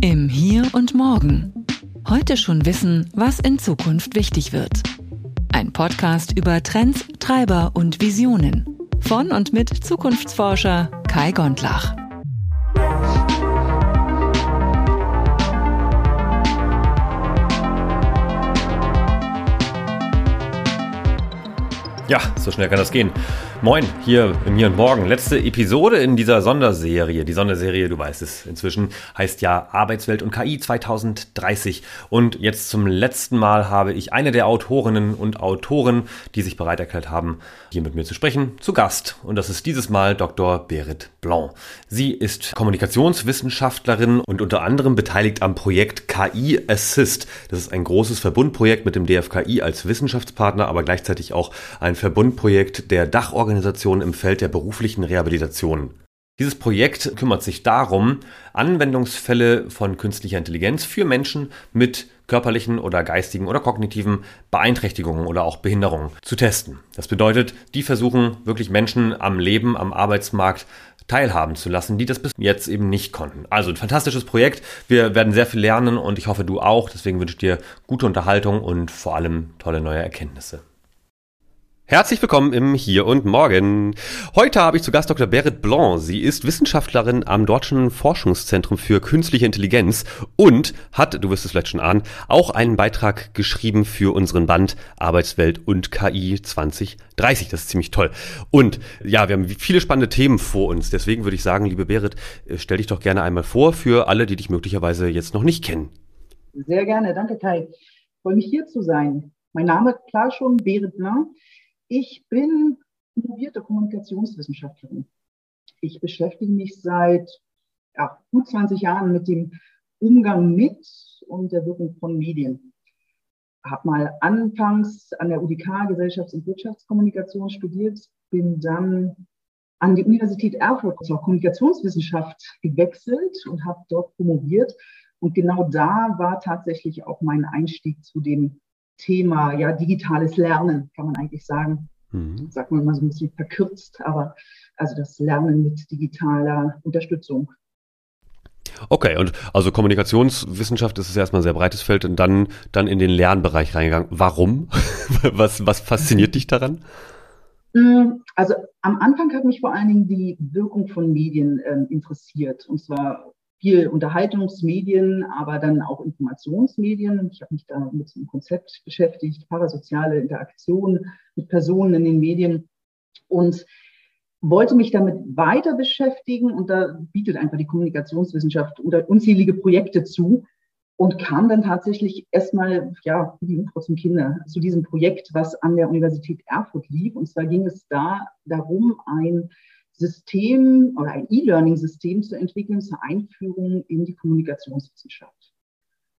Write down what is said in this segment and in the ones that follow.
Im Hier und Morgen. Heute schon wissen, was in Zukunft wichtig wird. Ein Podcast über Trends, Treiber und Visionen. Von und mit Zukunftsforscher Kai Gondlach. Ja, so schnell kann das gehen. Moin, hier im Hier und Morgen. Letzte Episode in dieser Sonderserie. Die Sonderserie, du weißt es inzwischen, heißt ja Arbeitswelt und KI 2030. Und jetzt zum letzten Mal habe ich eine der Autorinnen und Autoren, die sich bereit erklärt haben, hier mit mir zu sprechen, zu Gast. Und das ist dieses Mal Dr. Berit Blanc. Sie ist Kommunikationswissenschaftlerin und unter anderem beteiligt am Projekt KI Assist. Das ist ein großes Verbundprojekt mit dem DFKI als Wissenschaftspartner, aber gleichzeitig auch ein Verbundprojekt der Dachorganisation Organisationen im Feld der beruflichen Rehabilitation. Dieses Projekt kümmert sich darum, Anwendungsfälle von künstlicher Intelligenz für Menschen mit körperlichen oder geistigen oder kognitiven Beeinträchtigungen oder auch Behinderungen zu testen. Das bedeutet, die versuchen wirklich Menschen am Leben, am Arbeitsmarkt teilhaben zu lassen, die das bis jetzt eben nicht konnten. Also ein fantastisches Projekt. Wir werden sehr viel lernen und ich hoffe, du auch. Deswegen wünsche ich dir gute Unterhaltung und vor allem tolle neue Erkenntnisse. Herzlich willkommen im Hier und Morgen. Heute habe ich zu Gast Dr. Berit Blanc. Sie ist Wissenschaftlerin am Deutschen Forschungszentrum für Künstliche Intelligenz und hat, du wirst es vielleicht schon ahnen, auch einen Beitrag geschrieben für unseren Band Arbeitswelt und KI 2030. Das ist ziemlich toll. Und ja, wir haben viele spannende Themen vor uns. Deswegen würde ich sagen, liebe Berit, äh, stell dich doch gerne einmal vor für alle, die dich möglicherweise jetzt noch nicht kennen. Sehr gerne. Danke, Kai. Ich freue mich hier zu sein. Mein Name, klar schon, Berit Blanc. Ich bin promovierte Kommunikationswissenschaftlerin. Ich beschäftige mich seit ja, gut 20 Jahren mit dem Umgang mit und der Wirkung von Medien. Habe mal anfangs an der UDK Gesellschafts- und Wirtschaftskommunikation studiert, bin dann an die Universität Erfurt zur Kommunikationswissenschaft gewechselt und habe dort promoviert. Und genau da war tatsächlich auch mein Einstieg zu dem Thema, ja, digitales Lernen, kann man eigentlich sagen. Mhm. Sagt man mal so ein bisschen verkürzt, aber also das Lernen mit digitaler Unterstützung. Okay, und also Kommunikationswissenschaft ist es erstmal ein sehr breites Feld und dann, dann in den Lernbereich reingegangen. Warum? was, was fasziniert dich daran? Mm, also am Anfang hat mich vor allen Dingen die Wirkung von Medien äh, interessiert. Und zwar viel Unterhaltungsmedien, aber dann auch Informationsmedien. Ich habe mich da mit einem Konzept beschäftigt, parasoziale Interaktion mit Personen in den Medien und wollte mich damit weiter beschäftigen und da bietet einfach die Kommunikationswissenschaft oder unzählige Projekte zu und kam dann tatsächlich erstmal, ja, wie die Info zum Kinder, zu diesem Projekt, was an der Universität Erfurt lief. Und zwar ging es da darum, ein System oder ein E-Learning-System zu entwickeln zur Einführung in die Kommunikationswissenschaft.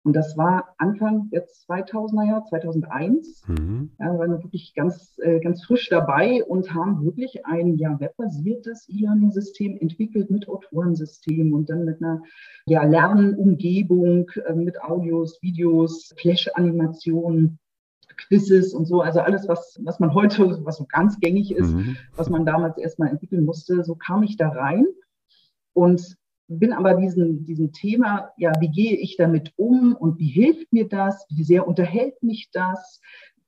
Und das war Anfang jetzt 2000er Jahr, 2001. Mhm. Ja, wir waren wirklich ganz, äh, ganz frisch dabei und haben wirklich ein ja, webbasiertes E-Learning-System entwickelt mit Autorensystem und dann mit einer ja, Lernumgebung, äh, mit Audios, Videos, Flash-Animationen Quizzes und so, also alles, was, was man heute, was so ganz gängig ist, mhm. was man damals erstmal entwickeln musste, so kam ich da rein und bin aber diesen, diesem Thema, ja, wie gehe ich damit um und wie hilft mir das, wie sehr unterhält mich das,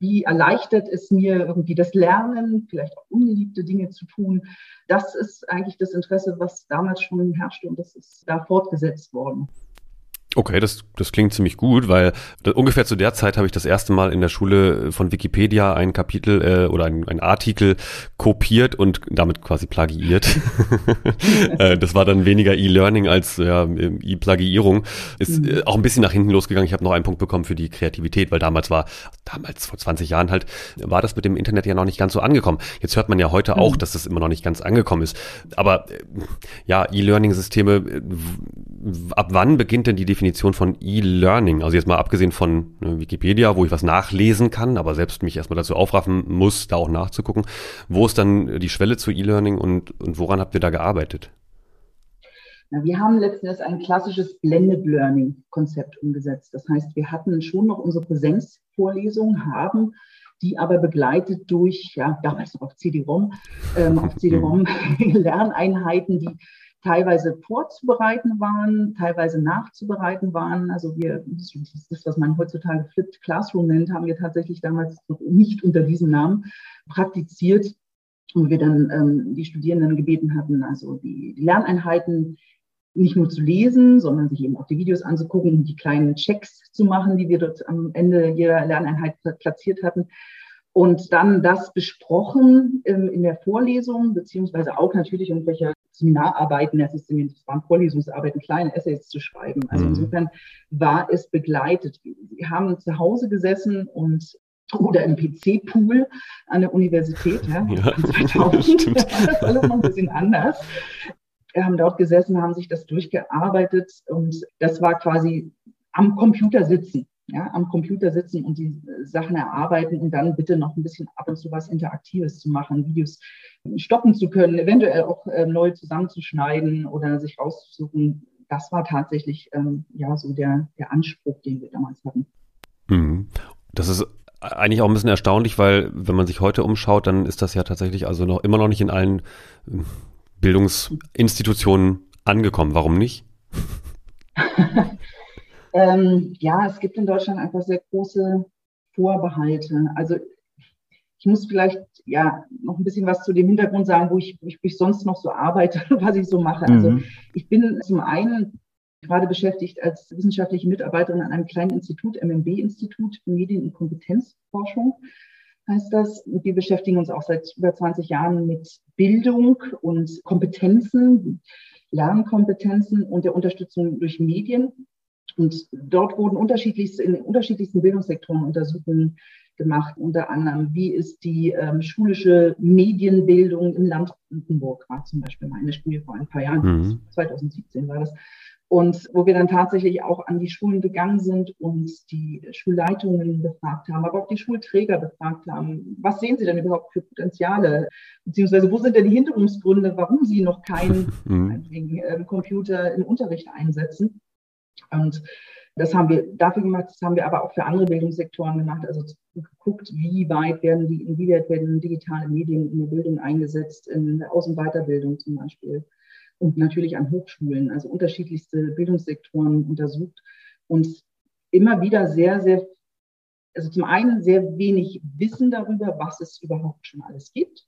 wie erleichtert es mir irgendwie das Lernen, vielleicht auch ungeliebte Dinge zu tun. Das ist eigentlich das Interesse, was damals schon herrschte und das ist da fortgesetzt worden. Okay, das, das klingt ziemlich gut, weil ungefähr zu der Zeit habe ich das erste Mal in der Schule von Wikipedia ein Kapitel äh, oder ein, ein Artikel kopiert und damit quasi plagiiert. äh, das war dann weniger E-Learning als ja, E-Plagiierung. Ist äh, auch ein bisschen nach hinten losgegangen. Ich habe noch einen Punkt bekommen für die Kreativität, weil damals war, damals vor 20 Jahren halt, war das mit dem Internet ja noch nicht ganz so angekommen. Jetzt hört man ja heute auch, mhm. dass das immer noch nicht ganz angekommen ist. Aber äh, ja, E-Learning-Systeme, äh, ab wann beginnt denn die Definition von E-Learning? Also jetzt mal abgesehen von ne, Wikipedia, wo ich was nachlesen kann, aber selbst mich erstmal dazu aufraffen muss, da auch nachzugucken. Wo ist dann die Schwelle zu E-Learning und, und woran habt ihr da gearbeitet? Na, wir haben letzten Endes ein klassisches Blended Learning Konzept umgesetzt. Das heißt, wir hatten schon noch unsere Präsenzvorlesungen, haben die aber begleitet durch, ja, damals noch auf CD-ROM, ähm, auf CD-ROM Lerneinheiten, die teilweise vorzubereiten waren, teilweise nachzubereiten waren. Also wir, das ist, was man heutzutage Flipped Classroom nennt, haben wir tatsächlich damals noch nicht unter diesem Namen praktiziert, wo wir dann ähm, die Studierenden gebeten hatten, also die, Lerneinheiten nicht nur zu lesen, sondern sich eben auch die Videos anzugucken, die kleinen Checks zu machen, die wir dort am Ende jeder Lerneinheit platziert hatten. Und dann das besprochen ähm, in der Vorlesung, beziehungsweise auch natürlich irgendwelche Seminararbeiten, das, ist, das waren Vorlesungsarbeiten, kleine Essays zu schreiben. Also mhm. insofern war es begleitet. Wir haben zu Hause gesessen und oder im PC-Pool an der Universität. Ja, ja 2000 war das alles noch ein bisschen anders. Wir haben dort gesessen, haben sich das durchgearbeitet und das war quasi am Computer sitzen. Ja, am Computer sitzen und die Sachen erarbeiten und dann bitte noch ein bisschen ab und zu was Interaktives zu machen, Videos stoppen zu können, eventuell auch äh, neu zusammenzuschneiden oder sich rauszusuchen. Das war tatsächlich ähm, ja so der, der Anspruch, den wir damals hatten. Mhm. Das ist eigentlich auch ein bisschen erstaunlich, weil wenn man sich heute umschaut, dann ist das ja tatsächlich also noch immer noch nicht in allen ähm, Bildungsinstitutionen angekommen. Warum nicht? ähm, ja, es gibt in Deutschland einfach sehr große Vorbehalte. Also ich muss vielleicht ja noch ein bisschen was zu dem Hintergrund sagen, wo ich, wo ich, wo ich sonst noch so arbeite, was ich so mache. Also mhm. ich bin zum einen gerade beschäftigt als wissenschaftliche Mitarbeiterin an einem kleinen Institut, MMB-Institut für Medien- und Kompetenzforschung heißt das. Wir beschäftigen uns auch seit über 20 Jahren mit Bildung und Kompetenzen, Lernkompetenzen und der Unterstützung durch Medien. Und dort wurden unterschiedlichste, in unterschiedlichsten Bildungssektoren Untersuchungen gemacht, unter anderem, wie ist die ähm, schulische Medienbildung im Land Brandenburg, war zum Beispiel meine Studie vor ein paar Jahren, mhm. 2017 war das. Und wo wir dann tatsächlich auch an die Schulen gegangen sind und die Schulleitungen befragt haben, aber auch die Schulträger befragt haben, was sehen sie denn überhaupt für Potenziale? Beziehungsweise wo sind denn die Hinderungsgründe, warum sie noch keinen mhm. Computer im Unterricht einsetzen? Und das haben wir dafür gemacht, das haben wir aber auch für andere Bildungssektoren gemacht. Also geguckt, wie weit werden die, inwieweit werden digitale Medien in der Bildung eingesetzt, in der Aus- und Weiterbildung zum Beispiel und natürlich an Hochschulen, also unterschiedlichste Bildungssektoren untersucht und immer wieder sehr, sehr, also zum einen sehr wenig Wissen darüber, was es überhaupt schon alles gibt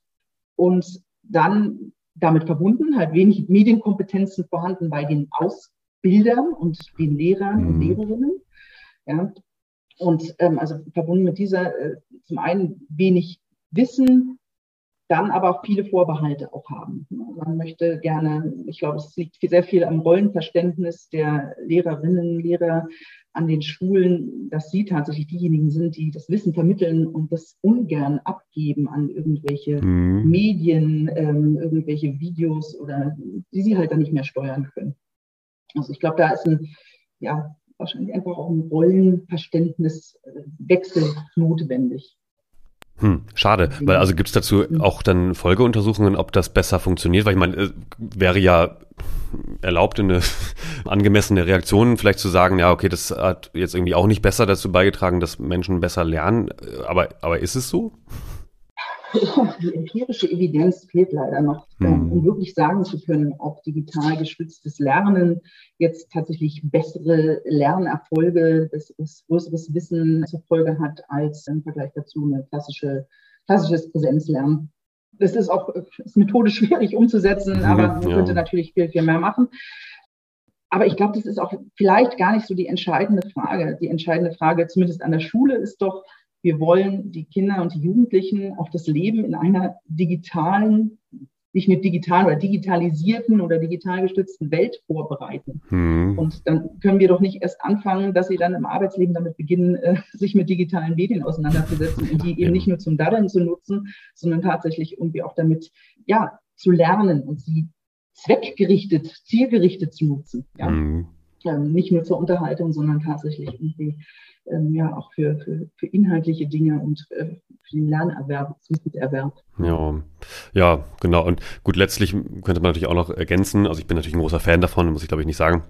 und dann damit verbunden, halt wenig Medienkompetenzen vorhanden bei den Ausbildern und den Lehrern mhm. und Lehrerinnen. Ja. Und ähm, also verbunden mit dieser äh, zum einen wenig Wissen, dann aber auch viele Vorbehalte auch haben. Man möchte gerne, ich glaube, es liegt sehr viel am Rollenverständnis der Lehrerinnen, Lehrer an den Schulen, dass sie tatsächlich diejenigen sind, die das Wissen vermitteln und das ungern abgeben an irgendwelche mhm. Medien, ähm, irgendwelche Videos oder die sie halt dann nicht mehr steuern können. Also ich glaube, da ist ein, ja, wahrscheinlich einfach auch ein Rollenverständniswechsel notwendig. Hm, schade, weil also gibt es dazu auch dann Folgeuntersuchungen, ob das besser funktioniert, weil ich meine, äh, wäre ja erlaubt, eine angemessene Reaktion vielleicht zu sagen, ja, okay, das hat jetzt irgendwie auch nicht besser dazu beigetragen, dass Menschen besser lernen, aber, aber ist es so? die empirische Evidenz fehlt leider noch, hm. um wirklich sagen zu können, ob digital gestütztes Lernen jetzt tatsächlich bessere Lernerfolge, besseres, größeres Wissen zur Folge hat als im Vergleich dazu eine klassische, klassisches Präsenzlernen. Das ist auch ist methodisch schwierig umzusetzen, mhm, aber man ja. könnte natürlich viel, viel mehr machen. Aber ich glaube, das ist auch vielleicht gar nicht so die entscheidende Frage. Die entscheidende Frage, zumindest an der Schule, ist doch, wir wollen die Kinder und die Jugendlichen auf das Leben in einer digitalen, nicht mit digitalen oder digitalisierten oder digital gestützten Welt vorbereiten. Hm. Und dann können wir doch nicht erst anfangen, dass sie dann im Arbeitsleben damit beginnen, äh, sich mit digitalen Medien auseinanderzusetzen und die eben ja. nicht nur zum Daddeln zu nutzen, sondern tatsächlich irgendwie auch damit, ja, zu lernen und sie zweckgerichtet, zielgerichtet zu nutzen. Ja? Hm. Ähm, nicht nur zur Unterhaltung, sondern tatsächlich irgendwie ähm, ja auch für, für, für inhaltliche Dinge und äh, für den Lernerwerb, Wissenserwerb. Ja, ja, genau. Und gut, letztlich könnte man natürlich auch noch ergänzen, also ich bin natürlich ein großer Fan davon, muss ich glaube ich nicht sagen,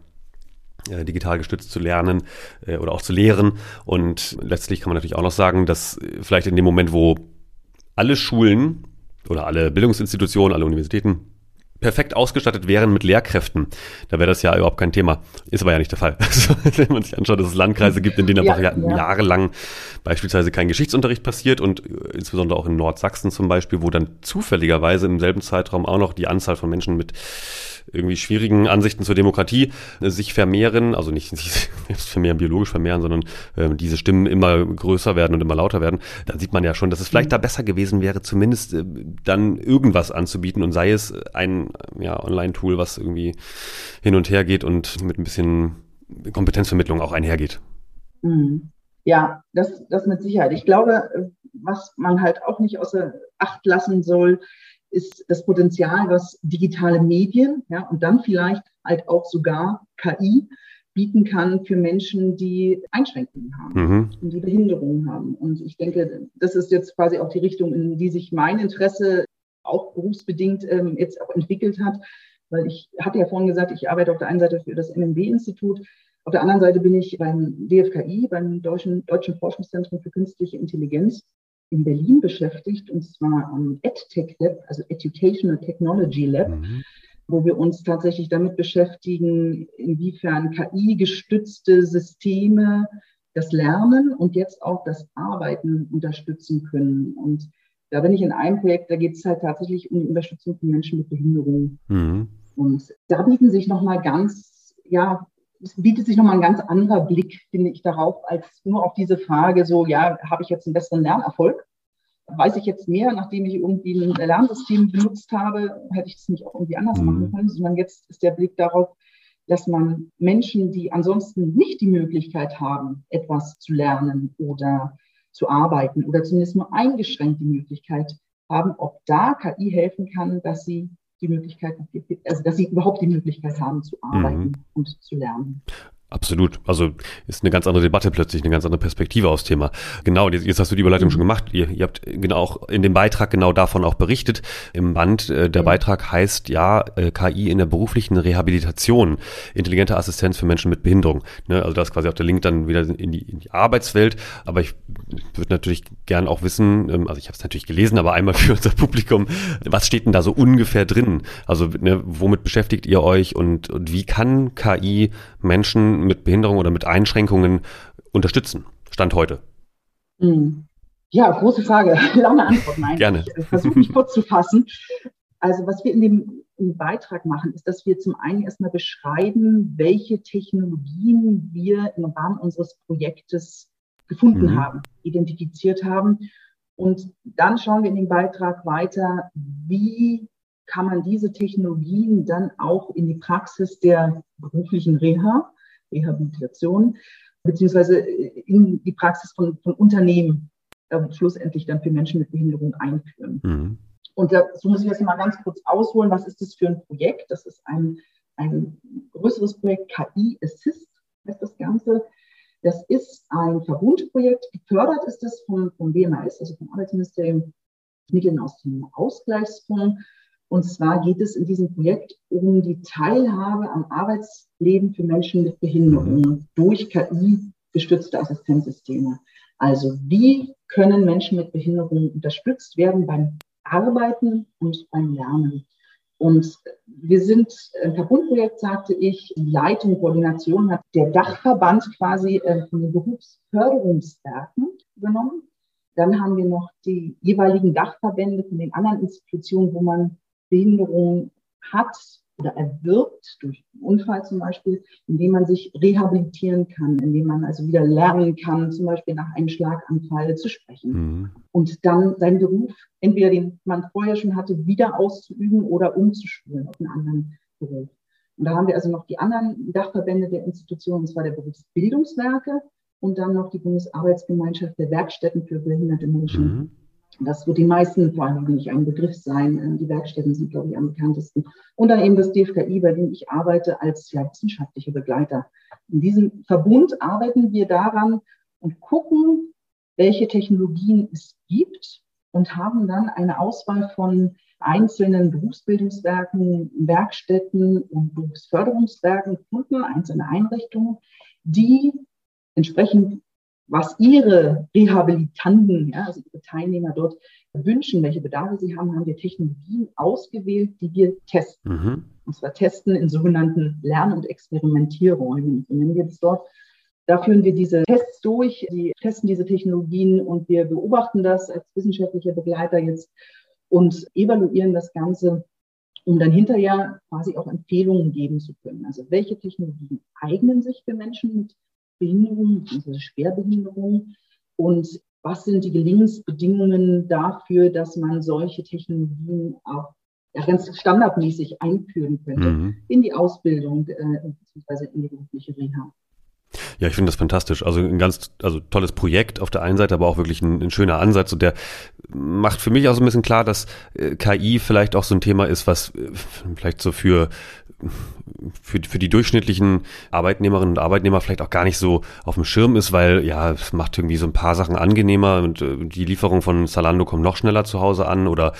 äh, digital gestützt zu lernen äh, oder auch zu lehren. Und letztlich kann man natürlich auch noch sagen, dass vielleicht in dem Moment, wo alle Schulen oder alle Bildungsinstitutionen, alle Universitäten perfekt ausgestattet wären mit Lehrkräften, da wäre das ja überhaupt kein Thema. Ist aber ja nicht der Fall. Also, wenn man sich anschaut, dass es Landkreise gibt, in denen einfach ja, ja. jahrelang beispielsweise kein Geschichtsunterricht passiert und äh, insbesondere auch in Nordsachsen zum Beispiel, wo dann zufälligerweise im selben Zeitraum auch noch die Anzahl von Menschen mit irgendwie schwierigen Ansichten zur Demokratie äh, sich vermehren, also nicht sich vermehren, biologisch vermehren, sondern äh, diese Stimmen immer größer werden und immer lauter werden, dann sieht man ja schon, dass es vielleicht mhm. da besser gewesen wäre, zumindest äh, dann irgendwas anzubieten und sei es ein ja, Online-Tool, was irgendwie hin und her geht und mit ein bisschen Kompetenzvermittlung auch einhergeht. Mhm. Ja, das, das mit Sicherheit. Ich glaube, äh, was man halt auch nicht außer Acht lassen soll, ist das Potenzial, was digitale Medien ja, und dann vielleicht halt auch sogar KI bieten kann für Menschen, die Einschränkungen haben mhm. und die Behinderungen haben. Und ich denke, das ist jetzt quasi auch die Richtung, in die sich mein Interesse auch berufsbedingt ähm, jetzt auch entwickelt hat. Weil ich hatte ja vorhin gesagt, ich arbeite auf der einen Seite für das MMW-Institut, auf der anderen Seite bin ich beim DFKI, beim Deutschen, Deutschen Forschungszentrum für künstliche Intelligenz in Berlin beschäftigt, und zwar am EdTech Lab, also Educational Technology Lab, mhm. wo wir uns tatsächlich damit beschäftigen, inwiefern KI-gestützte Systeme das Lernen und jetzt auch das Arbeiten unterstützen können. Und da bin ich in einem Projekt, da geht es halt tatsächlich um die Unterstützung von Menschen mit Behinderung. Mhm. Und da bieten sich nochmal ganz, ja, es bietet sich nochmal ein ganz anderer Blick, finde ich, darauf, als nur auf diese Frage, so, ja, habe ich jetzt einen besseren Lernerfolg? Weiß ich jetzt mehr, nachdem ich irgendwie ein Lernsystem benutzt habe, hätte ich das nicht auch irgendwie anders mhm. machen können, sondern jetzt ist der Blick darauf, dass man Menschen, die ansonsten nicht die Möglichkeit haben, etwas zu lernen oder zu arbeiten oder zumindest nur eingeschränkt die Möglichkeit haben, ob da KI helfen kann, dass sie die Möglichkeit, also dass sie überhaupt die Möglichkeit haben zu arbeiten mhm. und zu lernen. Absolut. Also ist eine ganz andere Debatte plötzlich, eine ganz andere Perspektive aufs Thema. Genau, jetzt, jetzt hast du die Überleitung schon gemacht. Ihr, ihr habt genau auch in dem Beitrag genau davon auch berichtet. Im Band, äh, der Beitrag heißt ja äh, KI in der beruflichen Rehabilitation, intelligente Assistenz für Menschen mit Behinderung. Ne? Also da ist quasi auch der Link dann wieder in die, in die Arbeitswelt. Aber ich würde natürlich gern auch wissen, ähm, also ich habe es natürlich gelesen, aber einmal für unser Publikum, was steht denn da so ungefähr drin? Also ne, womit beschäftigt ihr euch und, und wie kann KI Menschen mit Behinderung oder mit Einschränkungen unterstützen? Stand heute. Hm. Ja, große Frage. Lange Antwort. Nein. Gerne. Ich versuche mich kurz zu fassen. Also was wir in dem, im Beitrag machen, ist, dass wir zum einen erstmal beschreiben, welche Technologien wir im Rahmen unseres Projektes gefunden mhm. haben, identifiziert haben. Und dann schauen wir in dem Beitrag weiter, wie kann man diese Technologien dann auch in die Praxis der beruflichen Reha Rehabilitation, beziehungsweise in die Praxis von, von Unternehmen äh, schlussendlich dann für Menschen mit Behinderung einführen. Mhm. Und dazu muss ich jetzt mal ganz kurz ausholen, was ist das für ein Projekt? Das ist ein, ein größeres Projekt, KI Assist heißt das Ganze. Das ist ein Verbundprojekt. Gefördert ist es vom, vom BMAS, also vom Arbeitsministerium, Mitteln aus dem Ausgleichsfonds. Und zwar geht es in diesem Projekt um die Teilhabe am Arbeitsleben für Menschen mit Behinderungen mhm. durch KI-gestützte Assistenzsysteme. Also wie können Menschen mit Behinderungen unterstützt werden beim Arbeiten und beim Lernen? Und wir sind ein Verbundprojekt, sagte ich, Leitung, Koordination hat der Dachverband quasi äh, von den Berufsförderungswerken übernommen. Dann haben wir noch die jeweiligen Dachverbände von den anderen Institutionen, wo man Behinderung hat oder erwirbt, durch einen Unfall zum Beispiel, indem man sich rehabilitieren kann, indem man also wieder lernen kann, zum Beispiel nach einem Schlaganfall zu sprechen. Mhm. Und dann seinen Beruf, entweder den man vorher schon hatte, wieder auszuüben oder umzuschulen auf einen anderen Beruf. Und da haben wir also noch die anderen Dachverbände der Institutionen, und zwar der Berufsbildungswerke und dann noch die Bundesarbeitsgemeinschaft der Werkstätten für behinderte Menschen. Mhm. Das wird die meisten vor allem nicht ein Begriff sein. Ähm, die Werkstätten sind, glaube ich, am bekanntesten. Und dann eben das DFKI, bei dem ich arbeite als ja, wissenschaftlicher Begleiter. In diesem Verbund arbeiten wir daran und gucken, welche Technologien es gibt und haben dann eine Auswahl von einzelnen Berufsbildungswerken, Werkstätten und Berufsförderungswerken gefunden, einzelne Einrichtungen, die entsprechend was ihre Rehabilitanten, ja, also ihre Teilnehmer dort wünschen, welche Bedarfe sie haben, haben wir Technologien ausgewählt, die wir testen. Mhm. Und zwar testen in sogenannten Lern- und Experimentierräumen, so nennen wir das dort. Da führen wir diese Tests durch, die testen diese Technologien und wir beobachten das als wissenschaftlicher Begleiter jetzt und evaluieren das Ganze, um dann hinterher quasi auch Empfehlungen geben zu können. Also welche Technologien eignen sich für Menschen mit Behinderung, bzw. Schwerbehinderung und was sind die Gelingensbedingungen dafür, dass man solche Technologien auch ja, ganz standardmäßig einführen könnte mhm. in die Ausbildung äh, bzw. in die berufliche Reha. Ja, ich finde das fantastisch. Also ein ganz, also tolles Projekt auf der einen Seite, aber auch wirklich ein, ein schöner Ansatz und der macht für mich auch so ein bisschen klar, dass äh, KI vielleicht auch so ein Thema ist, was äh, vielleicht so für für, für die durchschnittlichen Arbeitnehmerinnen und Arbeitnehmer vielleicht auch gar nicht so auf dem Schirm ist, weil ja, es macht irgendwie so ein paar Sachen angenehmer und äh, die Lieferung von Zalando kommt noch schneller zu Hause an oder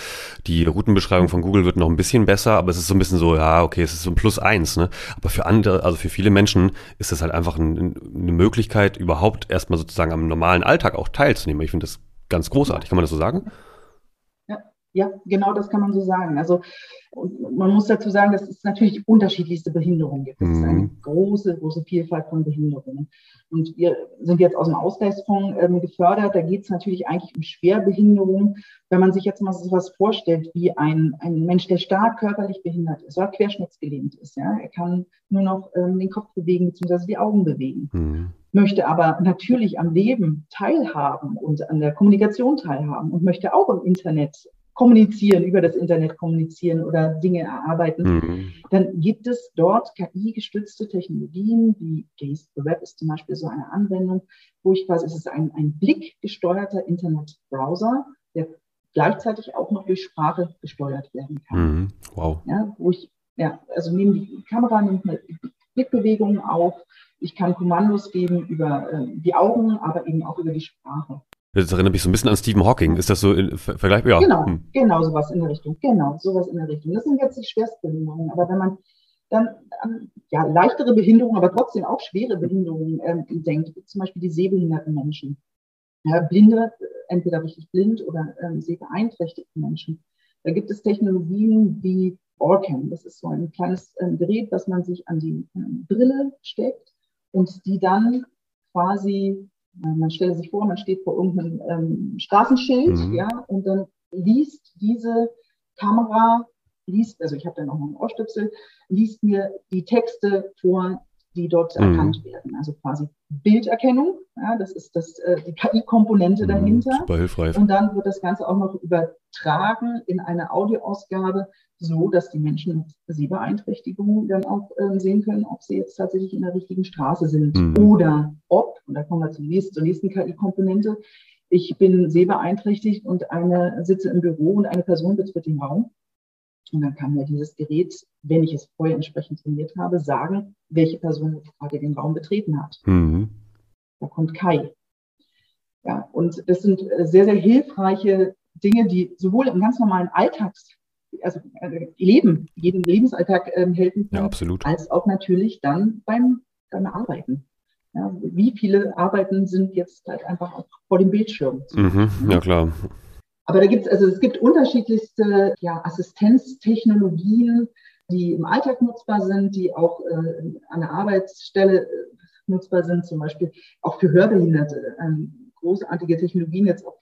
die Routenbeschreibung von Google wird noch ein bisschen besser, aber es ist so ein bisschen so, ja, okay, es ist so ein Plus eins, ne? Aber für andere, also für viele Menschen ist das halt einfach ein, eine Möglichkeit, überhaupt erstmal sozusagen am normalen Alltag auch teilzunehmen. Ich finde das ganz großartig. Kann man das so sagen? Ja, genau das kann man so sagen. Also man muss dazu sagen, dass es natürlich unterschiedlichste Behinderungen gibt. Es ist eine mhm. große, große Vielfalt von Behinderungen. Und wir sind jetzt aus dem Ausgleichsfonds ähm, gefördert. Da geht es natürlich eigentlich um Schwerbehinderung. Wenn man sich jetzt mal so was vorstellt, wie ein, ein Mensch, der stark körperlich behindert ist oder querschnittsgelähmt ist, ja, er kann nur noch ähm, den Kopf bewegen bzw. die Augen bewegen. Mhm möchte aber natürlich am Leben teilhaben und an der Kommunikation teilhaben und möchte auch im Internet kommunizieren, über das Internet kommunizieren oder Dinge erarbeiten, mhm. dann gibt es dort KI-gestützte Technologien, wie Gaze the Web ist zum Beispiel so eine Anwendung, wo ich quasi, es ist ein, ein blickgesteuerter Internetbrowser, der gleichzeitig auch noch durch Sprache gesteuert werden kann. Mhm. Wow. Ja, wo ich, ja, also nehme die Kamera, nimmt eine Blickbewegungen auf, ich kann Kommandos geben über äh, die Augen, aber eben auch über die Sprache. Das erinnert mich so ein bisschen an Stephen Hawking. Ist das so vergleichbar? Ja. Genau, hm. genau sowas in der Richtung. Genau, sowas in der Richtung. Das sind jetzt die Schwerstbehinderungen. Aber wenn man dann an ja, leichtere Behinderungen, aber trotzdem auch schwere Behinderungen ähm, denkt, zum Beispiel die sehbehinderten Menschen, ja, Blinde, entweder richtig blind oder ähm, sehbeeinträchtigte Menschen. Da gibt es Technologien wie Orcam. Das ist so ein kleines ähm, Gerät, das man sich an die ähm, Brille steckt und die dann quasi man stelle sich vor, man steht vor irgendeinem ähm, Straßenschild, mhm. ja, und dann liest diese Kamera, liest, also ich habe dann auch noch einen Ohrstöpsel, liest mir die Texte vor, die dort mhm. erkannt werden. Also quasi Bilderkennung, ja, das ist das, äh, die KI-Komponente mhm, dahinter. Super hilfreich. Und dann wird das Ganze auch noch übertragen in eine Audioausgabe, so dass die Menschen mit Sehbeeinträchtigungen dann auch äh, sehen können, ob sie jetzt tatsächlich in der richtigen Straße sind mhm. oder ob, und da kommen wir zum nächsten, zur nächsten KI-Komponente, ich bin sehbeeinträchtigt und eine sitze im Büro und eine Person betritt den Raum und dann kann mir dieses Gerät, wenn ich es vorher entsprechend trainiert habe, sagen, welche Person gerade den Raum betreten hat. Mhm. Da kommt Kai. Ja, und das sind äh, sehr, sehr hilfreiche Dinge, die sowohl im ganz normalen Alltags, also äh, Leben, jeden Lebensalltag äh, helfen können, ja, als auch natürlich dann beim, beim Arbeiten. Ja, wie viele Arbeiten sind jetzt halt einfach auch vor dem Bildschirm? Mhm, ja, klar. Aber da gibt es, also es gibt unterschiedlichste ja, Assistenztechnologien, die im Alltag nutzbar sind, die auch äh, an der Arbeitsstelle äh, nutzbar sind, zum Beispiel auch für Hörbehinderte. Ähm, großartige Technologien jetzt auch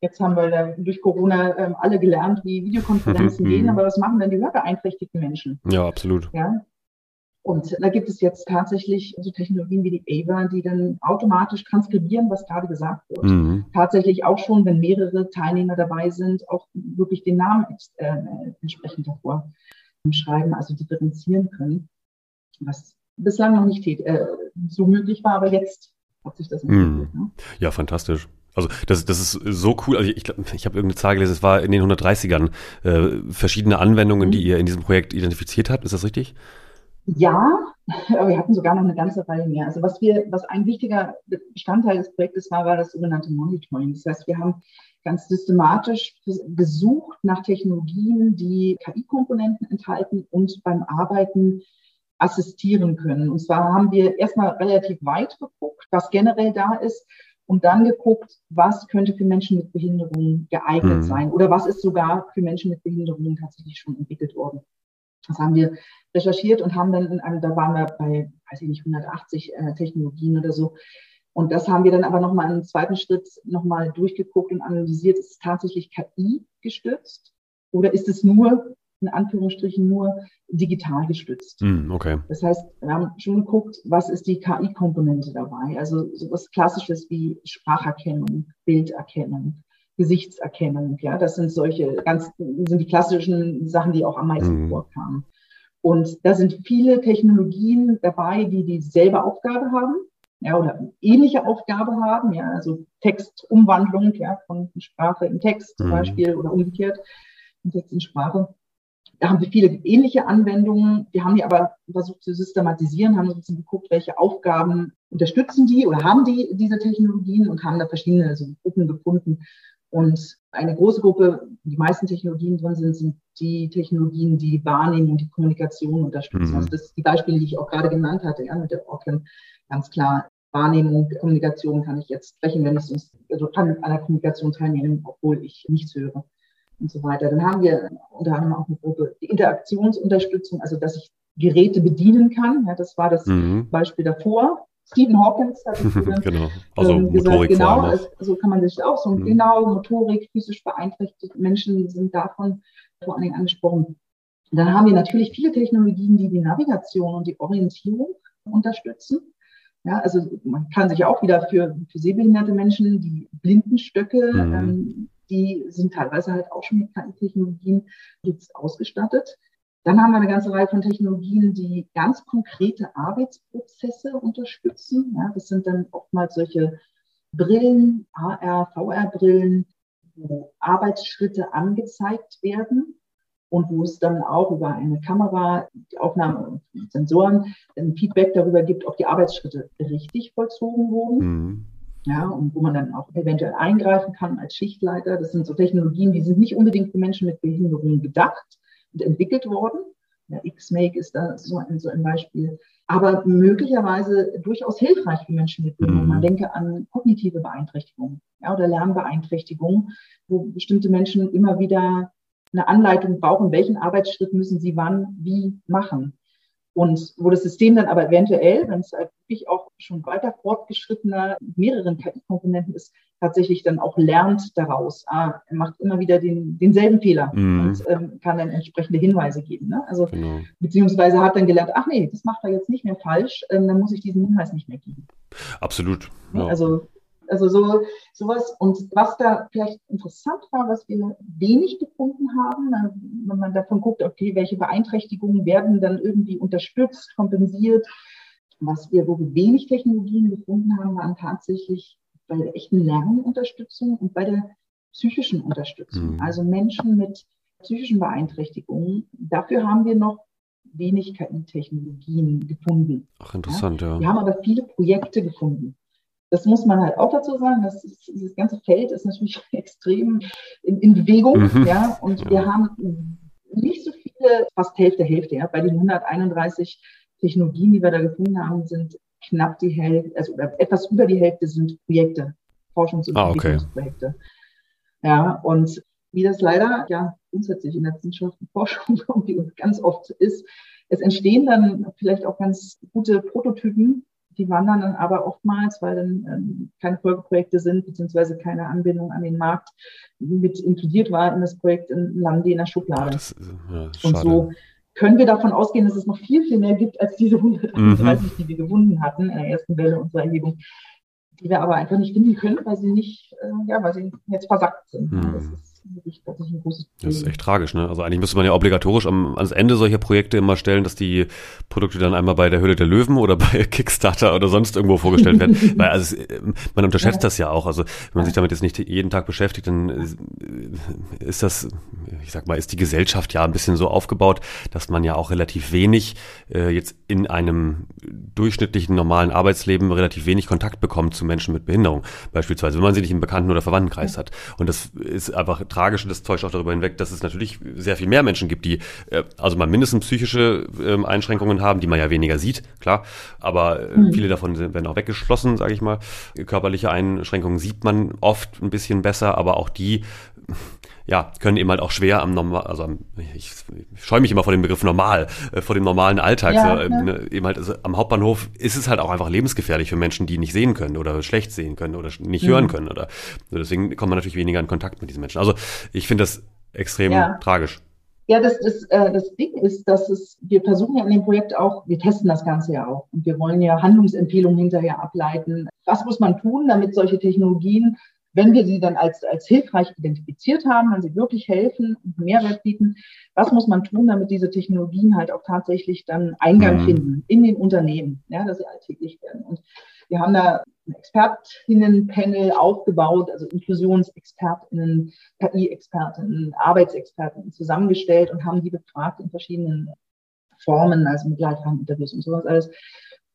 Jetzt haben wir da durch Corona ähm, alle gelernt, wie Videokonferenzen gehen, aber was machen denn die hörbeeinträchtigten Menschen? Ja, absolut. Ja, und da gibt es jetzt tatsächlich so Technologien wie die AVA, die dann automatisch transkribieren, was gerade gesagt wird. Mhm. Tatsächlich auch schon, wenn mehrere Teilnehmer dabei sind, auch wirklich den Namen äh, entsprechend davor schreiben, also differenzieren können, was bislang noch nicht äh, so möglich war, aber jetzt hat sich das entwickelt. Mhm. Ne? Ja, fantastisch. Also das, das ist so cool. Also ich glaube, ich habe irgendeine Zahl gelesen, es war in den 130ern äh, verschiedene Anwendungen, mhm. die ihr in diesem Projekt identifiziert habt. Ist das richtig? Ja, aber wir hatten sogar noch eine ganze Reihe mehr. Also was wir, was ein wichtiger Bestandteil des Projektes war, war das sogenannte Monitoring. Das heißt, wir haben ganz systematisch gesucht nach Technologien, die KI-Komponenten enthalten und beim Arbeiten assistieren können. Und zwar haben wir erstmal relativ weit geguckt, was generell da ist und dann geguckt, was könnte für Menschen mit Behinderungen geeignet mhm. sein oder was ist sogar für Menschen mit Behinderungen tatsächlich schon entwickelt worden. Das haben wir recherchiert und haben dann in einem, da waren wir bei, weiß ich nicht, 180 äh, Technologien oder so. Und das haben wir dann aber nochmal im zweiten Schritt nochmal durchgeguckt und analysiert, ist es tatsächlich KI gestützt oder ist es nur, in Anführungsstrichen, nur digital gestützt? Mm, okay. Das heißt, wir haben schon geguckt, was ist die KI-Komponente dabei? Also sowas Klassisches wie Spracherkennung, Bilderkennung, Gesichtserkennung, ja, das sind solche ganz, sind die klassischen Sachen, die auch am meisten mm. vorkamen. Und da sind viele Technologien dabei, die dieselbe Aufgabe haben, ja, oder ähnliche Aufgabe haben, ja, also Textumwandlung, ja, von Sprache in Text zum mhm. Beispiel oder umgekehrt, von Text in Sprache. Da haben wir viele ähnliche Anwendungen. Wir haben die aber versucht zu systematisieren, haben uns geguckt, welche Aufgaben unterstützen die oder haben die diese Technologien und haben da verschiedene also Gruppen gefunden. Und eine große Gruppe, die meisten Technologien drin sind, sind die Technologien, die Wahrnehmung und die Kommunikation unterstützen. Mhm. Also das sind die Beispiele, die ich auch gerade genannt hatte, ja, mit der Auckland, ganz klar Wahrnehmung, Kommunikation kann ich jetzt sprechen, wenn es uns, also kann an der Kommunikation teilnehmen, obwohl ich nichts höre und so weiter. Dann haben wir unter anderem auch eine Gruppe, die Interaktionsunterstützung, also dass ich Geräte bedienen kann. Ja, das war das mhm. Beispiel davor. Stephen Hawkins hat genau. also ähm, gesagt, Motorik genau, also, so kann man sich auch so, mhm. genau, Motorik, physisch beeinträchtigte Menschen sind davon vor allen Dingen angesprochen. Und dann haben wir natürlich viele Technologien, die die Navigation und die Orientierung unterstützen. Ja, also man kann sich auch wieder für, für sehbehinderte Menschen, die Blindenstöcke, mhm. ähm, die sind teilweise halt auch schon mit KI-Technologien jetzt ausgestattet. Dann haben wir eine ganze Reihe von Technologien, die ganz konkrete Arbeitsprozesse unterstützen. Ja, das sind dann oftmals solche Brillen, AR, VR-Brillen, wo Arbeitsschritte angezeigt werden und wo es dann auch über eine Kamera, die Aufnahme und Sensoren ein Feedback darüber gibt, ob die Arbeitsschritte richtig vollzogen wurden. Mhm. Ja, und wo man dann auch eventuell eingreifen kann als Schichtleiter. Das sind so Technologien, die sind nicht unbedingt für Menschen mit Behinderungen gedacht und entwickelt worden. Ja, X-Make ist da so ein, so ein Beispiel. Aber möglicherweise durchaus hilfreich für Menschen mit Behinderungen. Man mhm. denke an kognitive Beeinträchtigungen ja, oder Lernbeeinträchtigungen, wo bestimmte Menschen immer wieder eine Anleitung brauchen, welchen Arbeitsschritt müssen sie wann wie machen. Und wo das System dann aber eventuell, wenn es halt wirklich auch schon weiter fortgeschrittener mehreren KI-Komponenten ist, tatsächlich dann auch lernt daraus. Ah, er macht immer wieder den, denselben Fehler mm. und ähm, kann dann entsprechende Hinweise geben. Ne? Also genau. beziehungsweise hat dann gelernt, ach nee, das macht er jetzt nicht mehr falsch, ähm, dann muss ich diesen Hinweis nicht mehr geben. Absolut. Ja. Also also so sowas. Und was da vielleicht interessant war, was wir wenig gefunden haben, wenn man davon guckt, okay, welche Beeinträchtigungen werden dann irgendwie unterstützt, kompensiert. Was wir, wo wir wenig Technologien gefunden haben, waren tatsächlich bei der echten Lernunterstützung und bei der psychischen Unterstützung. Mhm. Also Menschen mit psychischen Beeinträchtigungen. Dafür haben wir noch wenig KI-Technologien gefunden. Ach, interessant, ja. ja. Wir haben aber viele Projekte gefunden das muss man halt auch dazu sagen, dass dieses ganze Feld ist natürlich extrem in, in Bewegung, mhm. ja, und ja. wir haben nicht so viele, fast Hälfte, Hälfte, ja, bei den 131 Technologien, die wir da gefunden haben, sind knapp die Hälfte, also etwas über die Hälfte sind Projekte, Forschungs- und ah, Entwicklungsprojekte. Okay. Ja, und wie das leider ja grundsätzlich in der Wissenschaft und Forschung irgendwie ganz oft ist, es entstehen dann vielleicht auch ganz gute Prototypen, die wandern dann aber oftmals, weil dann ähm, keine Folgeprojekte sind, beziehungsweise keine Anbindung an den Markt mit inkludiert war in das Projekt, landen die in der Schublade. Das, ja, und so können wir davon ausgehen, dass es noch viel, viel mehr gibt als diese 131, mhm. die wir gefunden hatten in der ersten Welle unserer Erhebung, die wir aber einfach nicht finden können, weil sie nicht, äh, ja, weil sie jetzt versackt sind. Mhm. Das ist wirklich tatsächlich ein großes Problem. Das ist echt tragisch, ne? Also eigentlich müsste man ja obligatorisch am, ans Ende solcher Projekte immer stellen, dass die Produkte dann einmal bei der Höhle der Löwen oder bei Kickstarter oder sonst irgendwo vorgestellt werden. Weil also man unterschätzt ja. das ja auch. Also wenn man sich damit jetzt nicht jeden Tag beschäftigt, dann ist das, ich sag mal, ist die Gesellschaft ja ein bisschen so aufgebaut, dass man ja auch relativ wenig äh, jetzt in einem durchschnittlichen normalen Arbeitsleben relativ wenig Kontakt bekommt zu Menschen mit Behinderung. Beispielsweise, wenn man sie nicht im Bekannten- oder Verwandtenkreis ja. hat. Und das ist einfach Tragische, das täuscht auch darüber hinweg, dass es natürlich sehr viel mehr Menschen gibt, die äh, also mal mindestens psychische äh, Einschränkungen haben, die man ja weniger sieht, klar. Aber äh, mhm. viele davon sind, werden auch weggeschlossen, sage ich mal. Körperliche Einschränkungen sieht man oft ein bisschen besser, aber auch die ja, können eben halt auch schwer am normal, also am, ich, ich scheue mich immer vor dem Begriff normal, äh, vor dem normalen Alltag. Ja, so, äh, ne, eben halt also am Hauptbahnhof ist es halt auch einfach lebensgefährlich für Menschen, die nicht sehen können oder schlecht sehen können oder nicht mhm. hören können oder so, deswegen kommt man natürlich weniger in Kontakt mit diesen Menschen. Also ich finde das extrem ja. tragisch. Ja, das, das, äh, das Ding ist, dass es, wir versuchen ja in dem Projekt auch, wir testen das Ganze ja auch und wir wollen ja Handlungsempfehlungen hinterher ableiten. Was muss man tun, damit solche Technologien wenn wir sie dann als, als hilfreich identifiziert haben, wenn sie wirklich helfen und Mehrwert bieten, was muss man tun, damit diese Technologien halt auch tatsächlich dann Eingang mhm. finden in den Unternehmen, ja, dass sie alltäglich werden. Und wir haben da ein Expertinnenpanel aufgebaut, also Inklusionsexpertinnen, KI-Expertinnen, Arbeitsexpertinnen zusammengestellt und haben die befragt in verschiedenen Formen, also mit Leitfrageninterviews und sowas alles.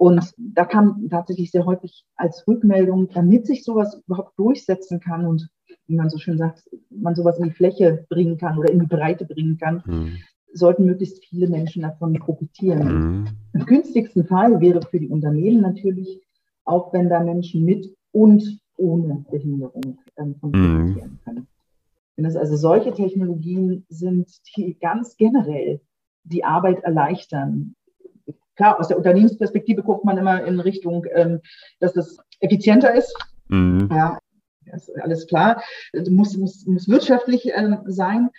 Und da kam tatsächlich sehr häufig als Rückmeldung, damit sich sowas überhaupt durchsetzen kann und wie man so schön sagt, man sowas in die Fläche bringen kann oder in die Breite bringen kann, mhm. sollten möglichst viele Menschen davon profitieren. Mhm. Im günstigsten Fall wäre für die Unternehmen natürlich, auch wenn da Menschen mit und ohne Behinderung ähm, von mhm. profitieren können. Wenn es also solche Technologien sind, die ganz generell die Arbeit erleichtern, Klar, aus der Unternehmensperspektive guckt man immer in Richtung, ähm, dass es effizienter ist. Mhm. Ja, ist alles klar. Muss, muss, muss wirtschaftlich ähm, sein.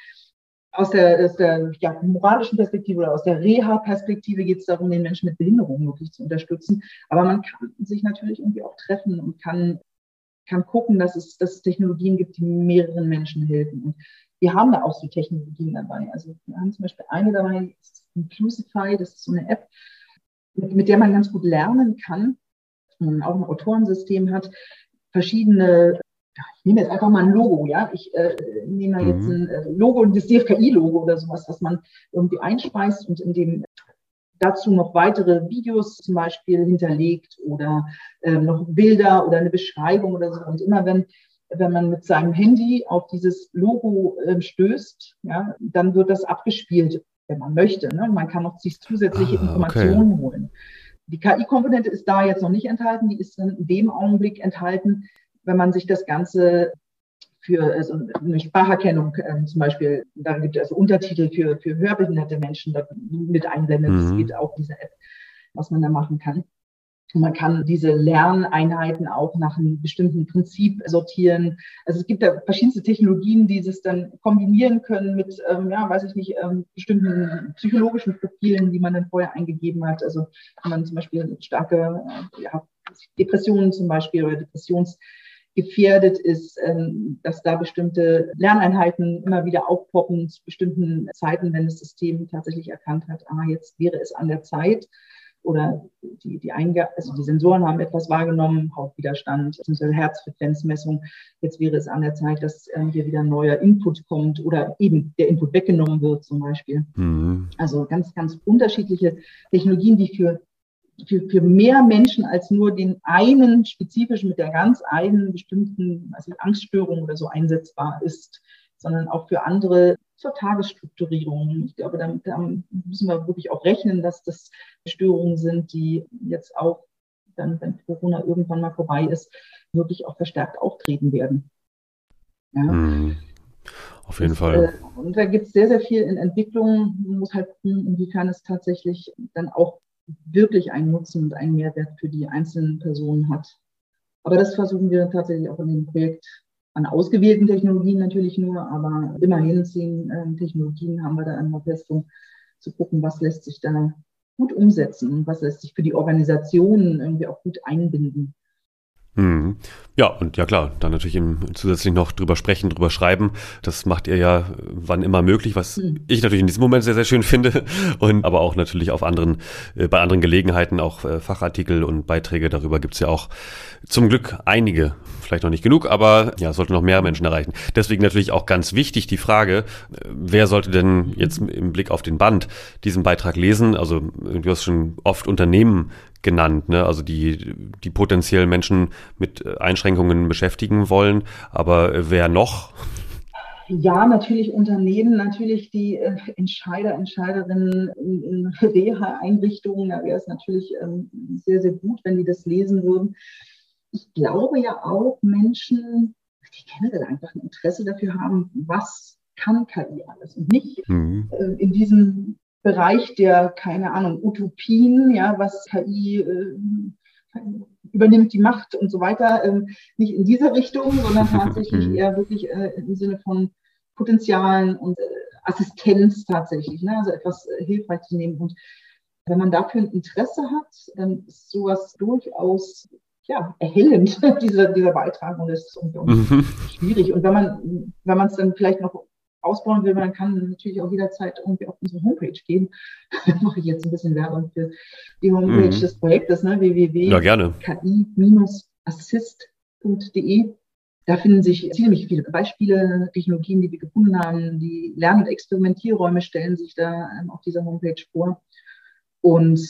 Aus der, aus der ja, moralischen Perspektive oder aus der Reha-Perspektive geht es darum, den Menschen mit Behinderungen wirklich zu unterstützen. Aber man kann sich natürlich irgendwie auch treffen und kann, kann gucken, dass es, dass es Technologien gibt, die mehreren Menschen helfen. Und wir haben da auch so Technologien dabei. Also wir haben zum Beispiel eine dabei, das ist Inclusify, das ist so eine App, mit, mit der man ganz gut lernen kann, man auch ein Autorensystem hat, verschiedene ich nehme jetzt einfach mal ein Logo, ja. Ich äh, nehme jetzt mhm. ein äh, Logo, das DFKI-Logo oder sowas, was man irgendwie einspeist und in dem dazu noch weitere Videos zum Beispiel hinterlegt oder äh, noch Bilder oder eine Beschreibung oder so. Und immer wenn, wenn man mit seinem Handy auf dieses Logo äh, stößt, ja, dann wird das abgespielt wenn man möchte. Ne? Man kann noch sich zusätzliche ah, Informationen okay. holen. Die KI-Komponente ist da jetzt noch nicht enthalten, die ist in dem Augenblick enthalten, wenn man sich das Ganze für also eine Spracherkennung äh, zum Beispiel, da gibt es also Untertitel für, für hörbehinderte Menschen mit einblendet. Mhm. Das geht auch diese App, was man da machen kann. Man kann diese Lerneinheiten auch nach einem bestimmten Prinzip sortieren. Also es gibt da verschiedenste Technologien, die es dann kombinieren können mit, ähm, ja, weiß ich nicht, ähm, bestimmten psychologischen Profilen, die man dann vorher eingegeben hat. Also wenn man zum Beispiel starke äh, ja, Depressionen zum Beispiel oder depressionsgefährdet ist, ähm, dass da bestimmte Lerneinheiten immer wieder aufpoppen zu bestimmten Zeiten, wenn das System tatsächlich erkannt hat, ah, jetzt wäre es an der Zeit, oder die, die, Einge also die Sensoren haben etwas wahrgenommen, Hautwiderstand, beziehungsweise Herzfrequenzmessung. Jetzt wäre es an der Zeit, dass ähm, hier wieder ein neuer Input kommt oder eben der Input weggenommen wird zum Beispiel. Mhm. Also ganz, ganz unterschiedliche Technologien, die für, für, für mehr Menschen als nur den einen spezifisch mit der ganz einen bestimmten also Angststörung oder so einsetzbar ist, sondern auch für andere zur Tagesstrukturierung. Ich glaube, damit, damit müssen wir wirklich auch rechnen, dass das Störungen sind, die jetzt auch dann, wenn Corona irgendwann mal vorbei ist, wirklich auch verstärkt auftreten werden. Ja. Mhm. Auf jeden das, Fall. Äh, und da gibt es sehr, sehr viel in Entwicklung. Man muss halt gucken, inwiefern es tatsächlich dann auch wirklich einen Nutzen und einen Mehrwert für die einzelnen Personen hat. Aber das versuchen wir tatsächlich auch in dem Projekt an ausgewählten Technologien natürlich nur, aber immerhin zehn äh, Technologien haben wir da an der Festung zu gucken, was lässt sich da gut umsetzen und was lässt sich für die Organisationen irgendwie auch gut einbinden. Mhm. Ja, und ja klar, dann natürlich im, zusätzlich noch drüber sprechen, drüber schreiben. Das macht ihr ja wann immer möglich, was mhm. ich natürlich in diesem Moment sehr, sehr schön finde. Und aber auch natürlich auf anderen, äh, bei anderen Gelegenheiten auch äh, Fachartikel und Beiträge darüber gibt's ja auch zum Glück einige. Vielleicht noch nicht genug, aber ja, sollte noch mehr Menschen erreichen. Deswegen natürlich auch ganz wichtig die Frage, äh, wer sollte denn jetzt im Blick auf den Band diesen Beitrag lesen? Also du hast schon oft Unternehmen genannt, ne? also die, die potenziell Menschen mit Einschränkungen beschäftigen wollen. Aber wer noch? Ja, natürlich Unternehmen, natürlich die äh, Entscheider, Entscheiderinnen in, in Reha-Einrichtungen. Da wäre es natürlich ähm, sehr, sehr gut, wenn die das lesen würden. Ich glaube ja auch Menschen, die generell einfach ein Interesse dafür haben, was kann KI alles und nicht mhm. äh, in diesem Bereich der, keine Ahnung, Utopien, ja, was KI äh, übernimmt die Macht und so weiter, ähm, nicht in dieser Richtung, sondern tatsächlich mhm. eher wirklich äh, im Sinne von Potenzialen und äh, Assistenz tatsächlich, ne? also etwas äh, hilfreich zu nehmen. Und wenn man dafür ein Interesse hat, dann ist sowas durchaus ja, erhellend, dieser, dieser Beitrag und das ist mhm. schwierig. Und wenn man, wenn man es dann vielleicht noch ausbauen will, man kann natürlich auch jederzeit irgendwie auf unsere Homepage gehen. da mache ich jetzt ein bisschen Werbung für die Homepage mhm. des Projektes, ne? www.ki-assist.de. Da finden sich ziemlich viele Beispiele, Technologien, die wir gefunden haben. Die Lern- und Experimentierräume stellen sich da ähm, auf dieser Homepage vor. Und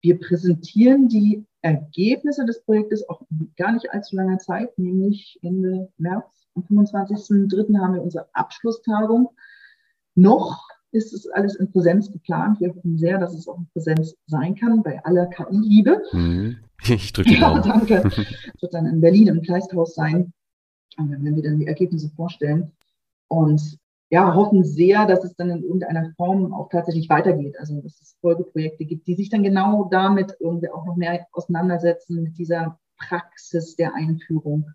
wir präsentieren die Ergebnisse des Projektes auch gar nicht allzu langer Zeit, nämlich Ende März am 25.03. haben wir unsere Abschlusstagung. Noch ist es alles in Präsenz geplant. Wir hoffen sehr, dass es auch in Präsenz sein kann, bei aller KI-Liebe. Mhm. Ich drücke die Daumen. Ja, danke. Es wird dann in Berlin im Kleisthaus sein, wenn wir dann die Ergebnisse vorstellen. Und ja, hoffen sehr, dass es dann in irgendeiner Form auch tatsächlich weitergeht. Also, dass es Folgeprojekte gibt, die sich dann genau damit irgendwie auch noch mehr auseinandersetzen mit dieser Praxis der Einführung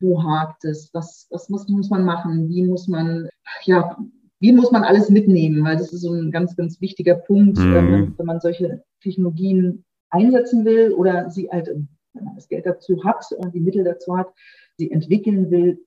wo hakt es, was, was muss, muss man machen, wie muss man, ja, wie muss man alles mitnehmen, weil das ist so ein ganz, ganz wichtiger Punkt, mhm. wenn, wenn man solche Technologien einsetzen will oder sie halt, wenn man das Geld dazu hat und die Mittel dazu hat, sie entwickeln will,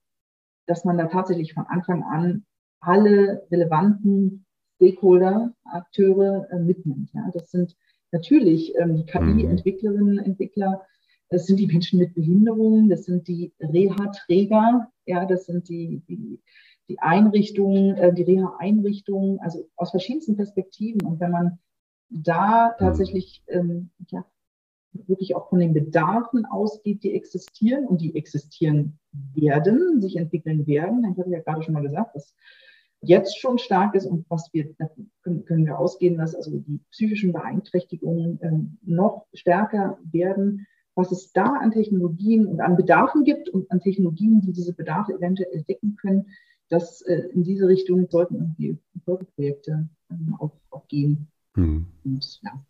dass man da tatsächlich von Anfang an alle relevanten Stakeholder, Akteure äh, mitnimmt. Ja, das sind natürlich ähm, die KI-Entwicklerinnen. Entwickler, das sind die Menschen mit Behinderungen, das sind die Reha-Träger, ja, das sind die, die, die Einrichtungen, äh, die Reha-Einrichtungen, also aus verschiedensten Perspektiven. Und wenn man da mhm. tatsächlich ähm, ja, wirklich auch von den Bedarfen ausgeht, die existieren und die existieren werden, sich entwickeln werden, ich habe ja gerade schon mal gesagt, dass jetzt schon stark ist und was wir können, können wir ausgehen, dass also die psychischen Beeinträchtigungen ähm, noch stärker werden was es da an Technologien und an Bedarfen gibt und an Technologien, die diese Bedarfe eventuell decken können, dass äh, in diese Richtung sollten irgendwie Folgeprojekte ähm, auch, auch gehen. Hm. Und, ja.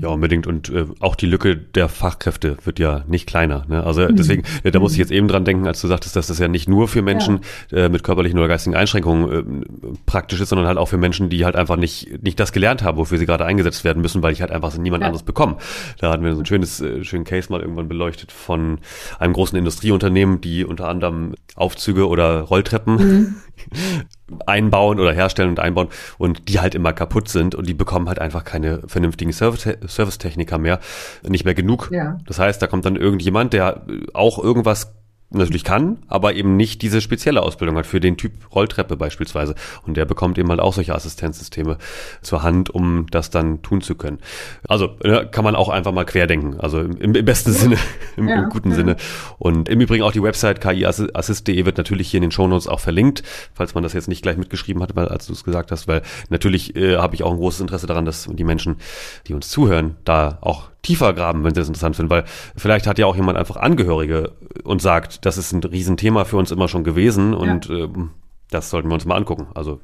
Ja, unbedingt. Und äh, auch die Lücke der Fachkräfte wird ja nicht kleiner. Ne? Also mhm. deswegen, äh, da muss ich jetzt eben dran denken, als du sagtest, dass das ja nicht nur für Menschen ja. äh, mit körperlichen oder geistigen Einschränkungen äh, praktisch ist, sondern halt auch für Menschen, die halt einfach nicht, nicht das gelernt haben, wofür sie gerade eingesetzt werden müssen, weil ich halt einfach niemand ja. anderes bekomme. Da hatten wir so ein schönes, äh, schönen Case mal irgendwann beleuchtet von einem großen Industrieunternehmen, die unter anderem Aufzüge oder Rolltreppen mhm. einbauen oder herstellen und einbauen und die halt immer kaputt sind und die bekommen halt einfach keine vernünftigen Servicetechniker mehr, nicht mehr genug. Ja. Das heißt, da kommt dann irgendjemand, der auch irgendwas natürlich kann, aber eben nicht diese spezielle Ausbildung hat für den Typ Rolltreppe beispielsweise. Und der bekommt eben halt auch solche Assistenzsysteme zur Hand, um das dann tun zu können. Also kann man auch einfach mal querdenken, also im, im besten Sinne, im, ja. im guten ja. Sinne. Und im Übrigen auch die Website kiassist.de wird natürlich hier in den Shownotes auch verlinkt, falls man das jetzt nicht gleich mitgeschrieben hat, weil als du es gesagt hast, weil natürlich äh, habe ich auch ein großes Interesse daran, dass die Menschen, die uns zuhören, da auch tiefer graben, wenn sie es interessant finden, weil vielleicht hat ja auch jemand einfach Angehörige und sagt, das ist ein Riesenthema für uns immer schon gewesen und ja. ähm, das sollten wir uns mal angucken. Also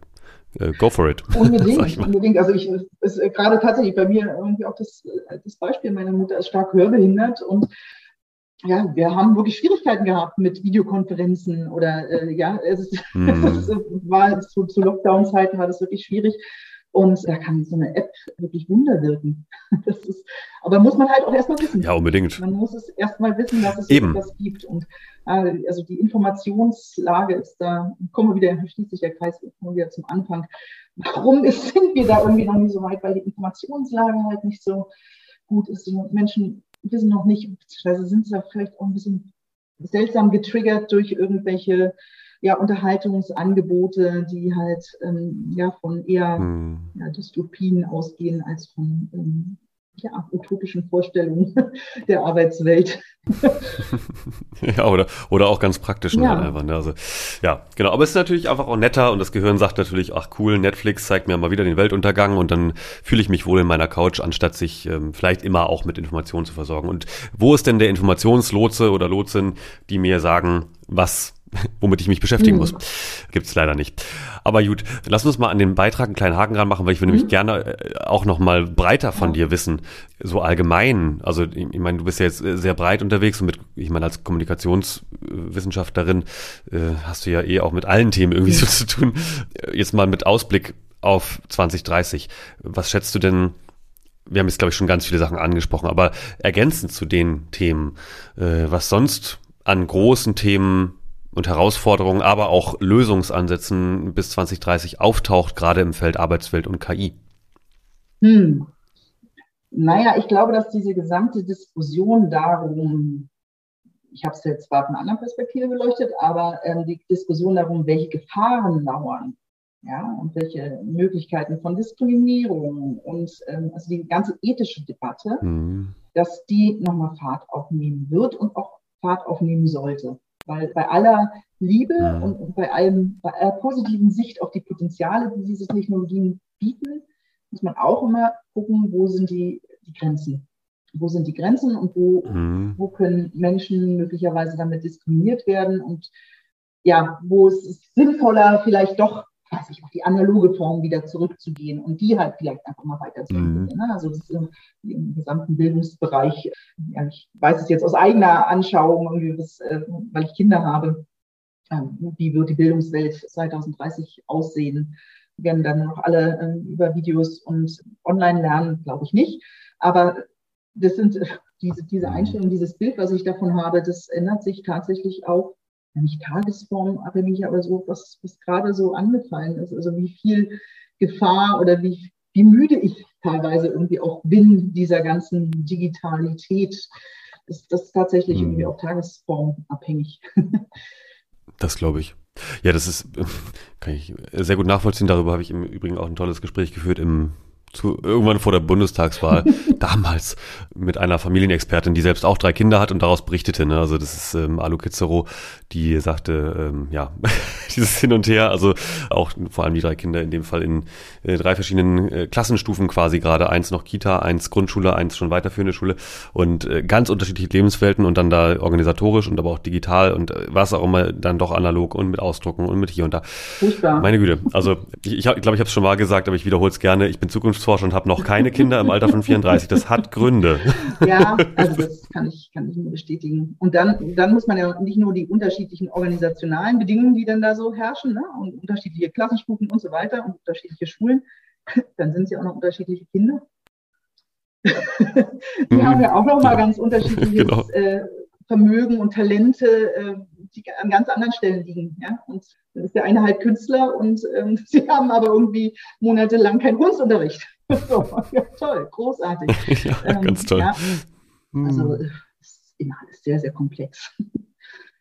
äh, go for it. Unbedingt, unbedingt. Also ich ist äh, gerade tatsächlich bei mir irgendwie auch das, äh, das Beispiel, meine Mutter ist stark hörbehindert und ja, wir haben wirklich Schwierigkeiten gehabt mit Videokonferenzen oder äh, ja, es, mm. es war zu, zu Lockdown-Zeiten war das wirklich schwierig. Und da kann so eine App wirklich Wunder wirken. Das ist, aber muss man halt auch erstmal wissen. Ja, unbedingt. Man muss es erstmal wissen, dass es Eben. etwas gibt. Und äh, also die Informationslage ist da, kommen wir wieder, schließt sich der Kreis wieder zum Anfang. Warum ist, sind wir da irgendwie noch nicht so weit? Weil die Informationslage halt nicht so gut ist. Die Menschen wissen noch nicht, beziehungsweise sind sie vielleicht auch ein bisschen seltsam getriggert durch irgendwelche ja, Unterhaltungsangebote, die halt ähm, ja von eher hm. ja, Dystopien ausgehen als von ähm, ja, utopischen Vorstellungen der Arbeitswelt. ja, oder, oder auch ganz praktischen Ja. einfach. Ne? Also, ja, genau. Aber es ist natürlich einfach auch netter und das Gehirn sagt natürlich, ach cool, Netflix zeigt mir mal wieder den Weltuntergang und dann fühle ich mich wohl in meiner Couch, anstatt sich ähm, vielleicht immer auch mit Informationen zu versorgen. Und wo ist denn der Informationslotse oder Lotsin, die mir sagen, was womit ich mich beschäftigen Mhm. muss. Gibt's leider nicht. Aber gut, lass uns mal an den Beitrag einen kleinen Haken ranmachen, weil ich will nämlich gerne äh, auch noch mal breiter von dir wissen. So allgemein. Also ich, ich meine, du bist ja jetzt äh, sehr breit unterwegs und mit, ich meine, als Kommunikationswissenschaftlerin äh, hast du ja eh auch mit allen Themen irgendwie so zu tun. Äh, Jetzt mal mit Ausblick auf 2030. Was schätzt du denn, wir haben jetzt, glaube ich, schon ganz viele Sachen angesprochen, aber ergänzend zu den Themen, äh, was sonst an großen Themen und Herausforderungen, aber auch Lösungsansätzen bis 2030 auftaucht, gerade im Feld Arbeitswelt und KI. Hm. Naja, ich glaube, dass diese gesamte Diskussion darum, ich habe es jetzt zwar von einer anderen Perspektive beleuchtet, aber ähm, die Diskussion darum, welche Gefahren lauern, ja, und welche Möglichkeiten von Diskriminierung und ähm, also die ganze ethische Debatte, Hm. dass die nochmal Fahrt aufnehmen wird und auch Fahrt aufnehmen sollte. Weil bei aller Liebe Mhm. und, und bei allem, bei aller positiven Sicht auf die Potenziale, die diese Technologien bieten, muss man auch immer gucken, wo sind die, die Grenzen. Wo sind die Grenzen und wo, Hm. wo können Menschen möglicherweise damit diskriminiert werden und ja, wo es ist sinnvoller, vielleicht doch, weiß ich, auf die analoge Form wieder zurückzugehen und die halt vielleicht einfach mal weiterzuentwickeln. Ne? Also das ist im, im gesamten Bildungsbereich, ja, ich weiß es jetzt aus eigener Anschauung, das, äh, weil ich Kinder habe, ähm, wie wird die Bildungswelt 2030 aussehen? werden dann noch alle ähm, über Videos und online lernen, glaube ich nicht. Aber das sind äh, diese, diese Einstellung, dieses Bild, was ich davon habe, das ändert sich tatsächlich auch, nicht tagesformabhängig, aber so, was, was gerade so angefallen ist. Also wie viel Gefahr oder wie, wie müde ich teilweise irgendwie auch bin dieser ganzen Digitalität. Ist das tatsächlich Mhm. irgendwie auch tagesformabhängig. Das glaube ich. Ja, das ist, kann ich sehr gut nachvollziehen. Darüber habe ich im Übrigen auch ein tolles Gespräch geführt im zu, irgendwann vor der Bundestagswahl, damals mit einer Familienexpertin, die selbst auch drei Kinder hat und daraus berichtete. Ne? Also das ist ähm, Alu Kitzero, die sagte, ähm, ja, dieses Hin und Her, also auch vor allem die drei Kinder in dem Fall in äh, drei verschiedenen äh, Klassenstufen quasi gerade, eins noch Kita, eins Grundschule, eins schon weiterführende Schule und äh, ganz unterschiedliche Lebenswelten und dann da organisatorisch und aber auch digital und äh, was auch immer dann doch analog und mit Ausdrucken und mit hier und da. Meine Güte, also ich, hab- ich glaube, ich habe es schon mal gesagt, aber ich wiederhole es gerne. Ich bin Zukunftsforscher und habe noch keine Kinder im Alter von 34. Das hat Gründe. Ja, also das kann ich, kann ich nur bestätigen. Und dann, dann muss man ja nicht nur die unterschiedlichen organisationalen Bedingungen, die dann da so herrschen, ne, und unterschiedliche Klassenstufen und so weiter und unterschiedliche Schulen, dann sind es ja auch noch unterschiedliche Kinder. die Mhm. haben ja auch noch mal Ja. ganz unterschiedliches Genau. äh, Vermögen und Talente, äh, die an ganz anderen Stellen liegen. Ja? Und dann ist der eine halt Künstler und ähm, sie haben aber irgendwie monatelang keinen Kunstunterricht. so, ja, toll, großartig. ja, Ähm, ganz toll. Ja, Hm. also äh, es ist immer alles sehr, sehr komplex.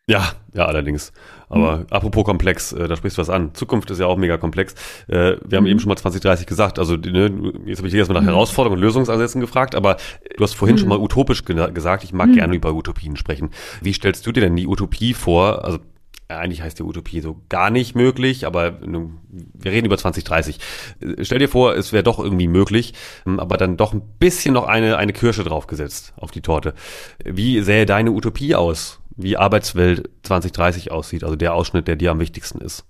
Ja, ja, allerdings. Aber apropos komplex, äh, da sprichst du was an. Zukunft ist ja auch mega komplex. Äh, wir haben Mhm. eben schon mal 2030 gesagt. Also ne, jetzt habe ich dich erstmal nach Mhm. Herausforderungen und Lösungsansätzen gefragt, aber du hast vorhin Mhm. schon mal utopisch gena- gesagt. Ich mag Mhm. gerne über Utopien sprechen. Wie stellst du dir denn die Utopie vor? Also eigentlich heißt die Utopie so gar nicht möglich, aber wir reden über 2030. Äh, Stell dir vor, es wäre doch irgendwie möglich, ähm, aber dann doch ein bisschen noch eine, eine Kirsche draufgesetzt auf die Torte. Wie sähe deine Utopie aus? Wie Arbeitswelt 2030 aussieht, also der Ausschnitt, der dir am wichtigsten ist?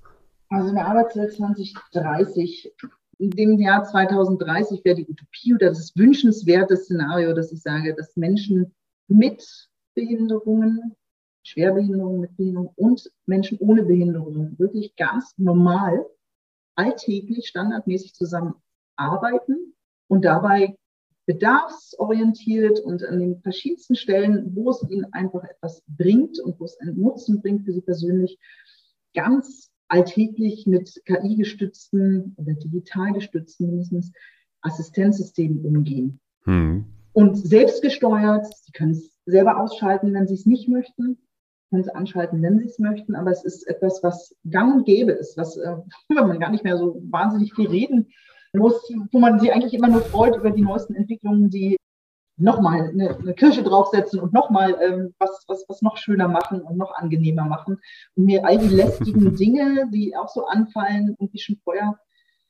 Also in der Arbeitswelt 2030, in dem Jahr 2030 wäre die Utopie oder das wünschenswerte Szenario, dass ich sage, dass Menschen mit Behinderungen, Schwerbehinderungen, mit Behinderung und Menschen ohne Behinderungen wirklich ganz normal, alltäglich, standardmäßig zusammenarbeiten und dabei bedarfsorientiert und an den verschiedensten Stellen, wo es ihnen einfach etwas bringt und wo es einen Nutzen bringt für sie persönlich, ganz alltäglich mit KI-gestützten oder digital gestützten mindestens Assistenzsystemen umgehen. Hm. Und selbstgesteuert, sie können es selber ausschalten, wenn sie es nicht möchten, können es anschalten, wenn sie es möchten, aber es ist etwas, was gang und gäbe ist, was, äh, man gar nicht mehr so wahnsinnig viel reden muss, wo man sich eigentlich immer nur freut über die neuesten Entwicklungen, die nochmal eine, eine Kirche draufsetzen und nochmal ähm, was, was, was noch schöner machen und noch angenehmer machen und mir all die lästigen Dinge, die auch so anfallen, irgendwie schon vorher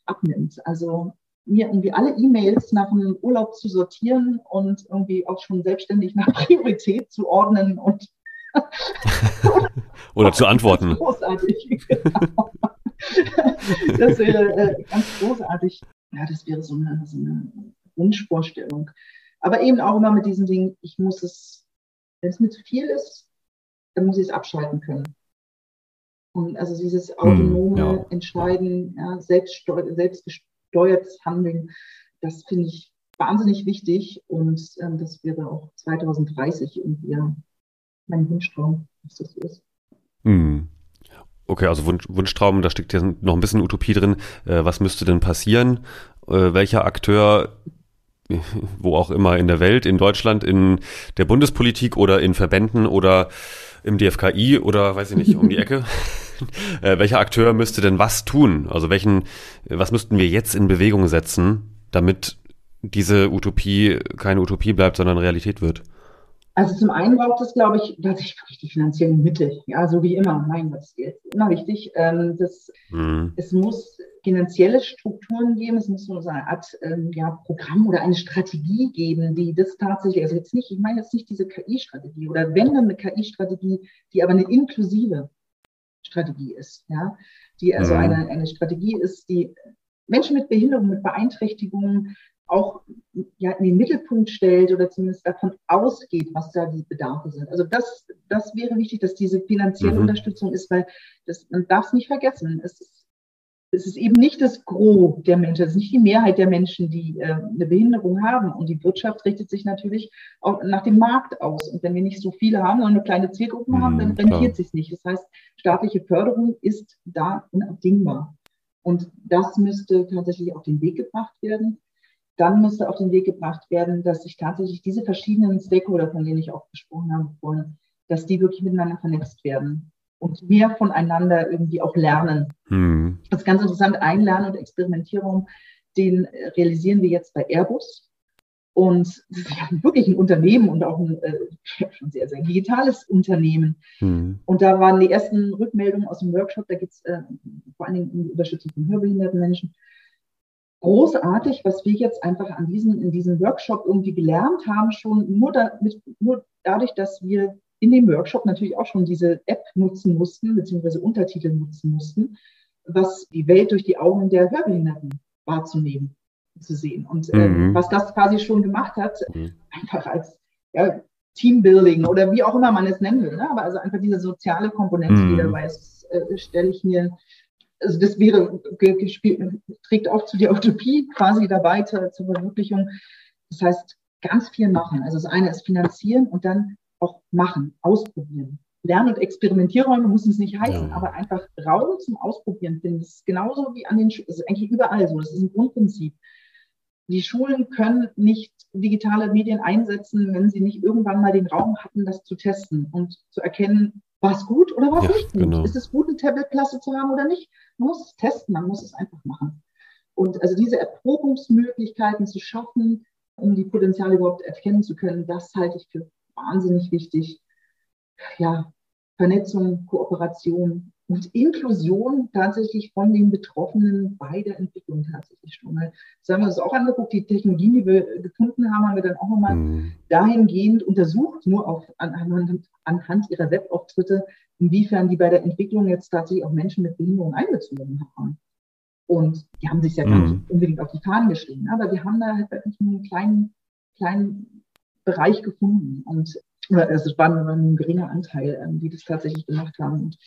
abnimmt. Also mir irgendwie alle E-Mails nach dem Urlaub zu sortieren und irgendwie auch schon selbstständig nach Priorität zu ordnen und oder zu antworten. Großartig. Genau. das wäre äh, ganz großartig. Ja, das wäre so eine, so eine Wunschvorstellung. Aber eben auch immer mit diesem Ding, ich muss es, wenn es mir zu viel ist, dann muss ich es abschalten können. Und also dieses hm, autonome ja. Entscheiden, ja, selbstgesteuertes Handeln, das finde ich wahnsinnig wichtig und ähm, das wäre auch 2030 irgendwie ja, mein Wunschtraum, dass das so ist. Hm. Okay, also Wunsch, Wunschtraum, da steckt ja noch ein bisschen Utopie drin. Äh, was müsste denn passieren? Äh, welcher Akteur wo auch immer in der Welt, in Deutschland, in der Bundespolitik oder in Verbänden oder im DFKI oder weiß ich nicht, um die Ecke. äh, welcher Akteur müsste denn was tun? Also welchen, was müssten wir jetzt in Bewegung setzen, damit diese Utopie keine Utopie bleibt, sondern Realität wird? Also zum einen braucht es, glaube ich, tatsächlich wirklich die finanziellen Mittel. Ja, so wie immer. Mein Gott, das ist immer wichtig. Ähm, das, mhm. Es muss finanzielle Strukturen geben. Es muss so eine Art ähm, ja, Programm oder eine Strategie geben, die das tatsächlich, also jetzt nicht, ich meine jetzt nicht diese KI-Strategie oder wenn dann eine KI-Strategie, die aber eine inklusive Strategie ist. Ja, die also mhm. eine, eine Strategie ist, die Menschen mit Behinderung, mit Beeinträchtigungen auch ja, in den Mittelpunkt stellt oder zumindest davon ausgeht, was da die Bedarfe sind. Also das, das wäre wichtig, dass diese finanzielle mhm. Unterstützung ist, weil das, man darf es nicht vergessen. Es ist, es ist eben nicht das Gros der Menschen, es ist nicht die Mehrheit der Menschen, die äh, eine Behinderung haben. Und die Wirtschaft richtet sich natürlich auch nach dem Markt aus. Und wenn wir nicht so viele haben, sondern eine kleine Zielgruppe mhm, haben, dann rentiert sich nicht. Das heißt, staatliche Förderung ist da unabdingbar. Und das müsste tatsächlich auf den Weg gebracht werden dann müsste auf den Weg gebracht werden, dass sich tatsächlich diese verschiedenen Stakeholder, von denen ich auch gesprochen habe vorhin, dass die wirklich miteinander vernetzt werden und mehr voneinander irgendwie auch lernen. Hm. Das ist ganz interessant. Ein Lern- und Experimentierraum, den realisieren wir jetzt bei Airbus. Und das ist ja wirklich ein Unternehmen und auch ein äh, schon sehr, sehr digitales Unternehmen. Hm. Und da waren die ersten Rückmeldungen aus dem Workshop, da geht es äh, vor allen Dingen um die Unterstützung von hörbehinderten Menschen großartig, was wir jetzt einfach an diesem, in diesem Workshop irgendwie gelernt haben, schon nur, damit, nur dadurch, dass wir in dem Workshop natürlich auch schon diese App nutzen mussten, beziehungsweise Untertitel nutzen mussten, was die Welt durch die Augen der Hörbehinderten wahrzunehmen, zu sehen. Und äh, mhm. was das quasi schon gemacht hat, mhm. einfach als ja, Teambuilding oder wie auch immer man es nennen will. Ne? Aber also einfach diese soziale Komponente, mhm. die dabei ist, äh, stelle ich mir also das wäre, trägt auch zu der Utopie quasi dabei zur, zur Verwirklichung. Das heißt, ganz viel machen. Also das eine ist finanzieren und dann auch machen, ausprobieren. Lernen und Experimentierräume muss es nicht heißen, ja. aber einfach Raum zum Ausprobieren finden. Das ist genauso wie an den, das ist eigentlich überall so. Das ist ein Grundprinzip. Die Schulen können nicht digitale Medien einsetzen, wenn sie nicht irgendwann mal den Raum hatten, das zu testen und zu erkennen, war es gut oder war es ja, nicht gut? Genau. Ist es gut, eine Tablet-Klasse zu haben oder nicht? Man muss es testen, man muss es einfach machen. Und also diese Erprobungsmöglichkeiten zu schaffen, um die Potenziale überhaupt erkennen zu können, das halte ich für wahnsinnig wichtig. Ja, Vernetzung, Kooperation und Inklusion tatsächlich von den Betroffenen bei der Entwicklung tatsächlich schon. Das haben wir uns auch angeguckt, die Technologien, die wir gefunden haben, haben wir dann auch nochmal mhm. dahingehend untersucht, nur auf, anhand, anhand ihrer Webauftritte, inwiefern die bei der Entwicklung jetzt tatsächlich auch Menschen mit Behinderung einbezogen haben. Und die haben sich ja gar nicht mhm. unbedingt auf die Fahnen geschrieben, aber wir haben da halt wirklich einen kleinen, kleinen Bereich gefunden. Und also es war nur ein geringer Anteil, ähm, die das tatsächlich gemacht haben. Und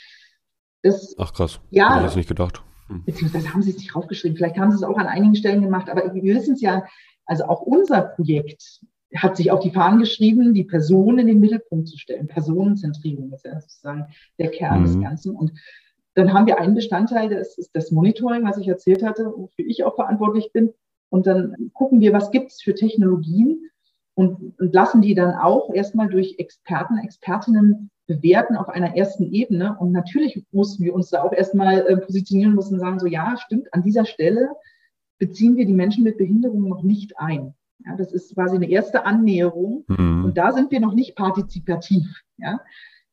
das, Ach krass, ja, habe ich das nicht gedacht. Hm. Beziehungsweise haben sie es nicht draufgeschrieben. Vielleicht haben sie es auch an einigen Stellen gemacht, aber wir wissen es ja, also auch unser Projekt hat sich auf die Fahnen geschrieben, die Person in den Mittelpunkt zu stellen. Personenzentrierung ist ja sozusagen der Kern mhm. des Ganzen. Und dann haben wir einen Bestandteil, das ist das Monitoring, was ich erzählt hatte, wofür ich auch verantwortlich bin. Und dann gucken wir, was gibt es für Technologien und, und lassen die dann auch erstmal durch Experten, Expertinnen bewerten auf einer ersten Ebene. Und natürlich mussten wir uns da auch erstmal äh, positionieren, mussten sagen, so ja, stimmt, an dieser Stelle beziehen wir die Menschen mit Behinderung noch nicht ein. Ja, das ist quasi eine erste Annäherung. Mhm. Und da sind wir noch nicht partizipativ. Ja.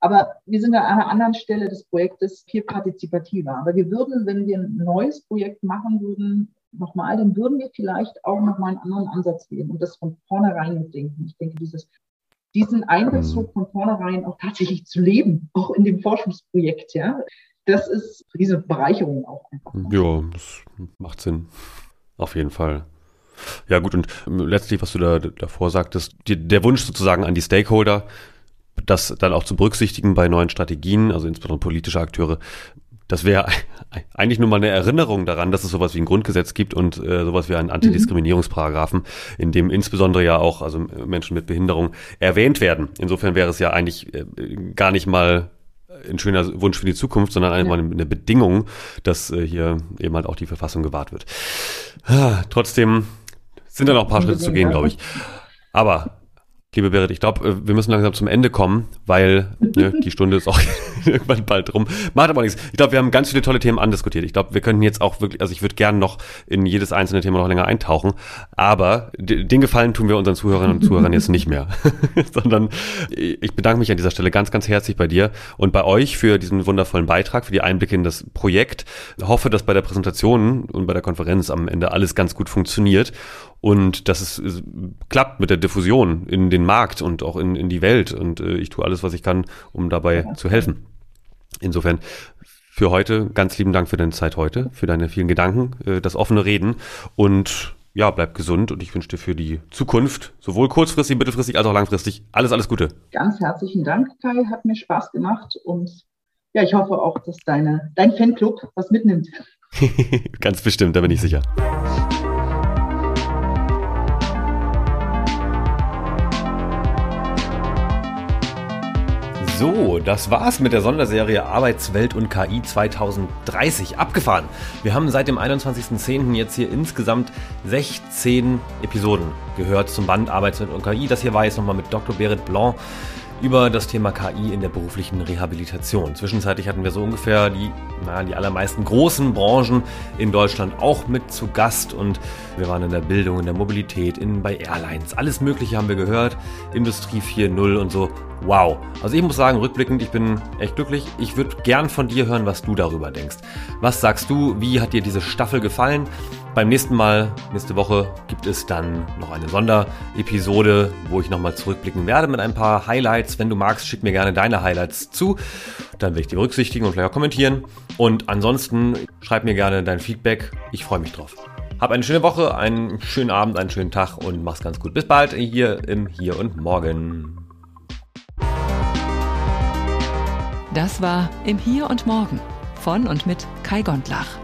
Aber wir sind an einer anderen Stelle des Projektes viel partizipativer. Aber wir würden, wenn wir ein neues Projekt machen würden, nochmal, dann würden wir vielleicht auch nochmal einen anderen Ansatz wählen und das von vornherein mitdenken. Ich denke, dieses, diesen Einbezug von vornherein auch tatsächlich zu leben, auch in dem Forschungsprojekt, ja, das ist diese Bereicherung auch einfach. Ja, das macht Sinn. Auf jeden Fall. Ja, gut, und letztlich, was du da davor sagtest, die, der Wunsch sozusagen an die Stakeholder, das dann auch zu berücksichtigen bei neuen Strategien, also insbesondere politische Akteure, das wäre eigentlich nur mal eine Erinnerung daran, dass es sowas wie ein Grundgesetz gibt und äh, sowas wie einen Antidiskriminierungsparagraphen, in dem insbesondere ja auch also Menschen mit Behinderung erwähnt werden. Insofern wäre es ja eigentlich äh, gar nicht mal ein schöner Wunsch für die Zukunft, sondern einmal ja. eine Bedingung, dass äh, hier eben halt auch die Verfassung gewahrt wird. Ah, trotzdem sind da noch ein paar Schritte zu gehen, glaube ich. Aber liebe Berit, ich glaube, äh, wir müssen langsam zum Ende kommen, weil ne, die Stunde ist auch irgendwann bald rum. Macht aber nichts. Ich glaube, wir haben ganz viele tolle Themen andiskutiert. Ich glaube, wir könnten jetzt auch wirklich, also ich würde gerne noch in jedes einzelne Thema noch länger eintauchen, aber den Gefallen tun wir unseren Zuhörerinnen und Zuhörern jetzt nicht mehr, sondern ich bedanke mich an dieser Stelle ganz, ganz herzlich bei dir und bei euch für diesen wundervollen Beitrag, für die Einblicke in das Projekt. Ich hoffe, dass bei der Präsentation und bei der Konferenz am Ende alles ganz gut funktioniert und dass es, es, klappt mit der Diffusion in den Markt und auch in, in die Welt. Und äh, ich tue alles, was ich kann, um dabei ja. zu helfen. Insofern für heute ganz lieben Dank für deine Zeit heute, für deine vielen Gedanken, äh, das offene Reden und ja, bleib gesund und ich wünsche dir für die Zukunft, sowohl kurzfristig, mittelfristig als auch langfristig, alles, alles Gute. Ganz herzlichen Dank, Kai. Hat mir Spaß gemacht und ja, ich hoffe auch, dass deine, dein Fanclub was mitnimmt. Ganz bestimmt, da bin ich sicher. So, das war's mit der Sonderserie Arbeitswelt und KI 2030 abgefahren. Wir haben seit dem 21.10. jetzt hier insgesamt 16 Episoden gehört zum Band Arbeitswelt und KI. Das hier war jetzt nochmal mit Dr. Berit Blanc über das Thema KI in der beruflichen Rehabilitation. Zwischenzeitlich hatten wir so ungefähr die, na, die allermeisten großen Branchen in Deutschland auch mit zu Gast und wir waren in der Bildung, in der Mobilität, in, bei Airlines. Alles Mögliche haben wir gehört. Industrie 4.0 und so. Wow. Also ich muss sagen, rückblickend, ich bin echt glücklich. Ich würde gern von dir hören, was du darüber denkst. Was sagst du? Wie hat dir diese Staffel gefallen? Beim nächsten Mal, nächste Woche, gibt es dann noch eine Sonderepisode, wo ich nochmal zurückblicken werde mit ein paar Highlights. Wenn du magst, schick mir gerne deine Highlights zu. Dann werde ich die berücksichtigen und vielleicht auch kommentieren. Und ansonsten schreib mir gerne dein Feedback. Ich freue mich drauf. Hab eine schöne Woche, einen schönen Abend, einen schönen Tag und mach's ganz gut. Bis bald hier im Hier und Morgen. Das war im Hier und Morgen von und mit Kai Gondlach.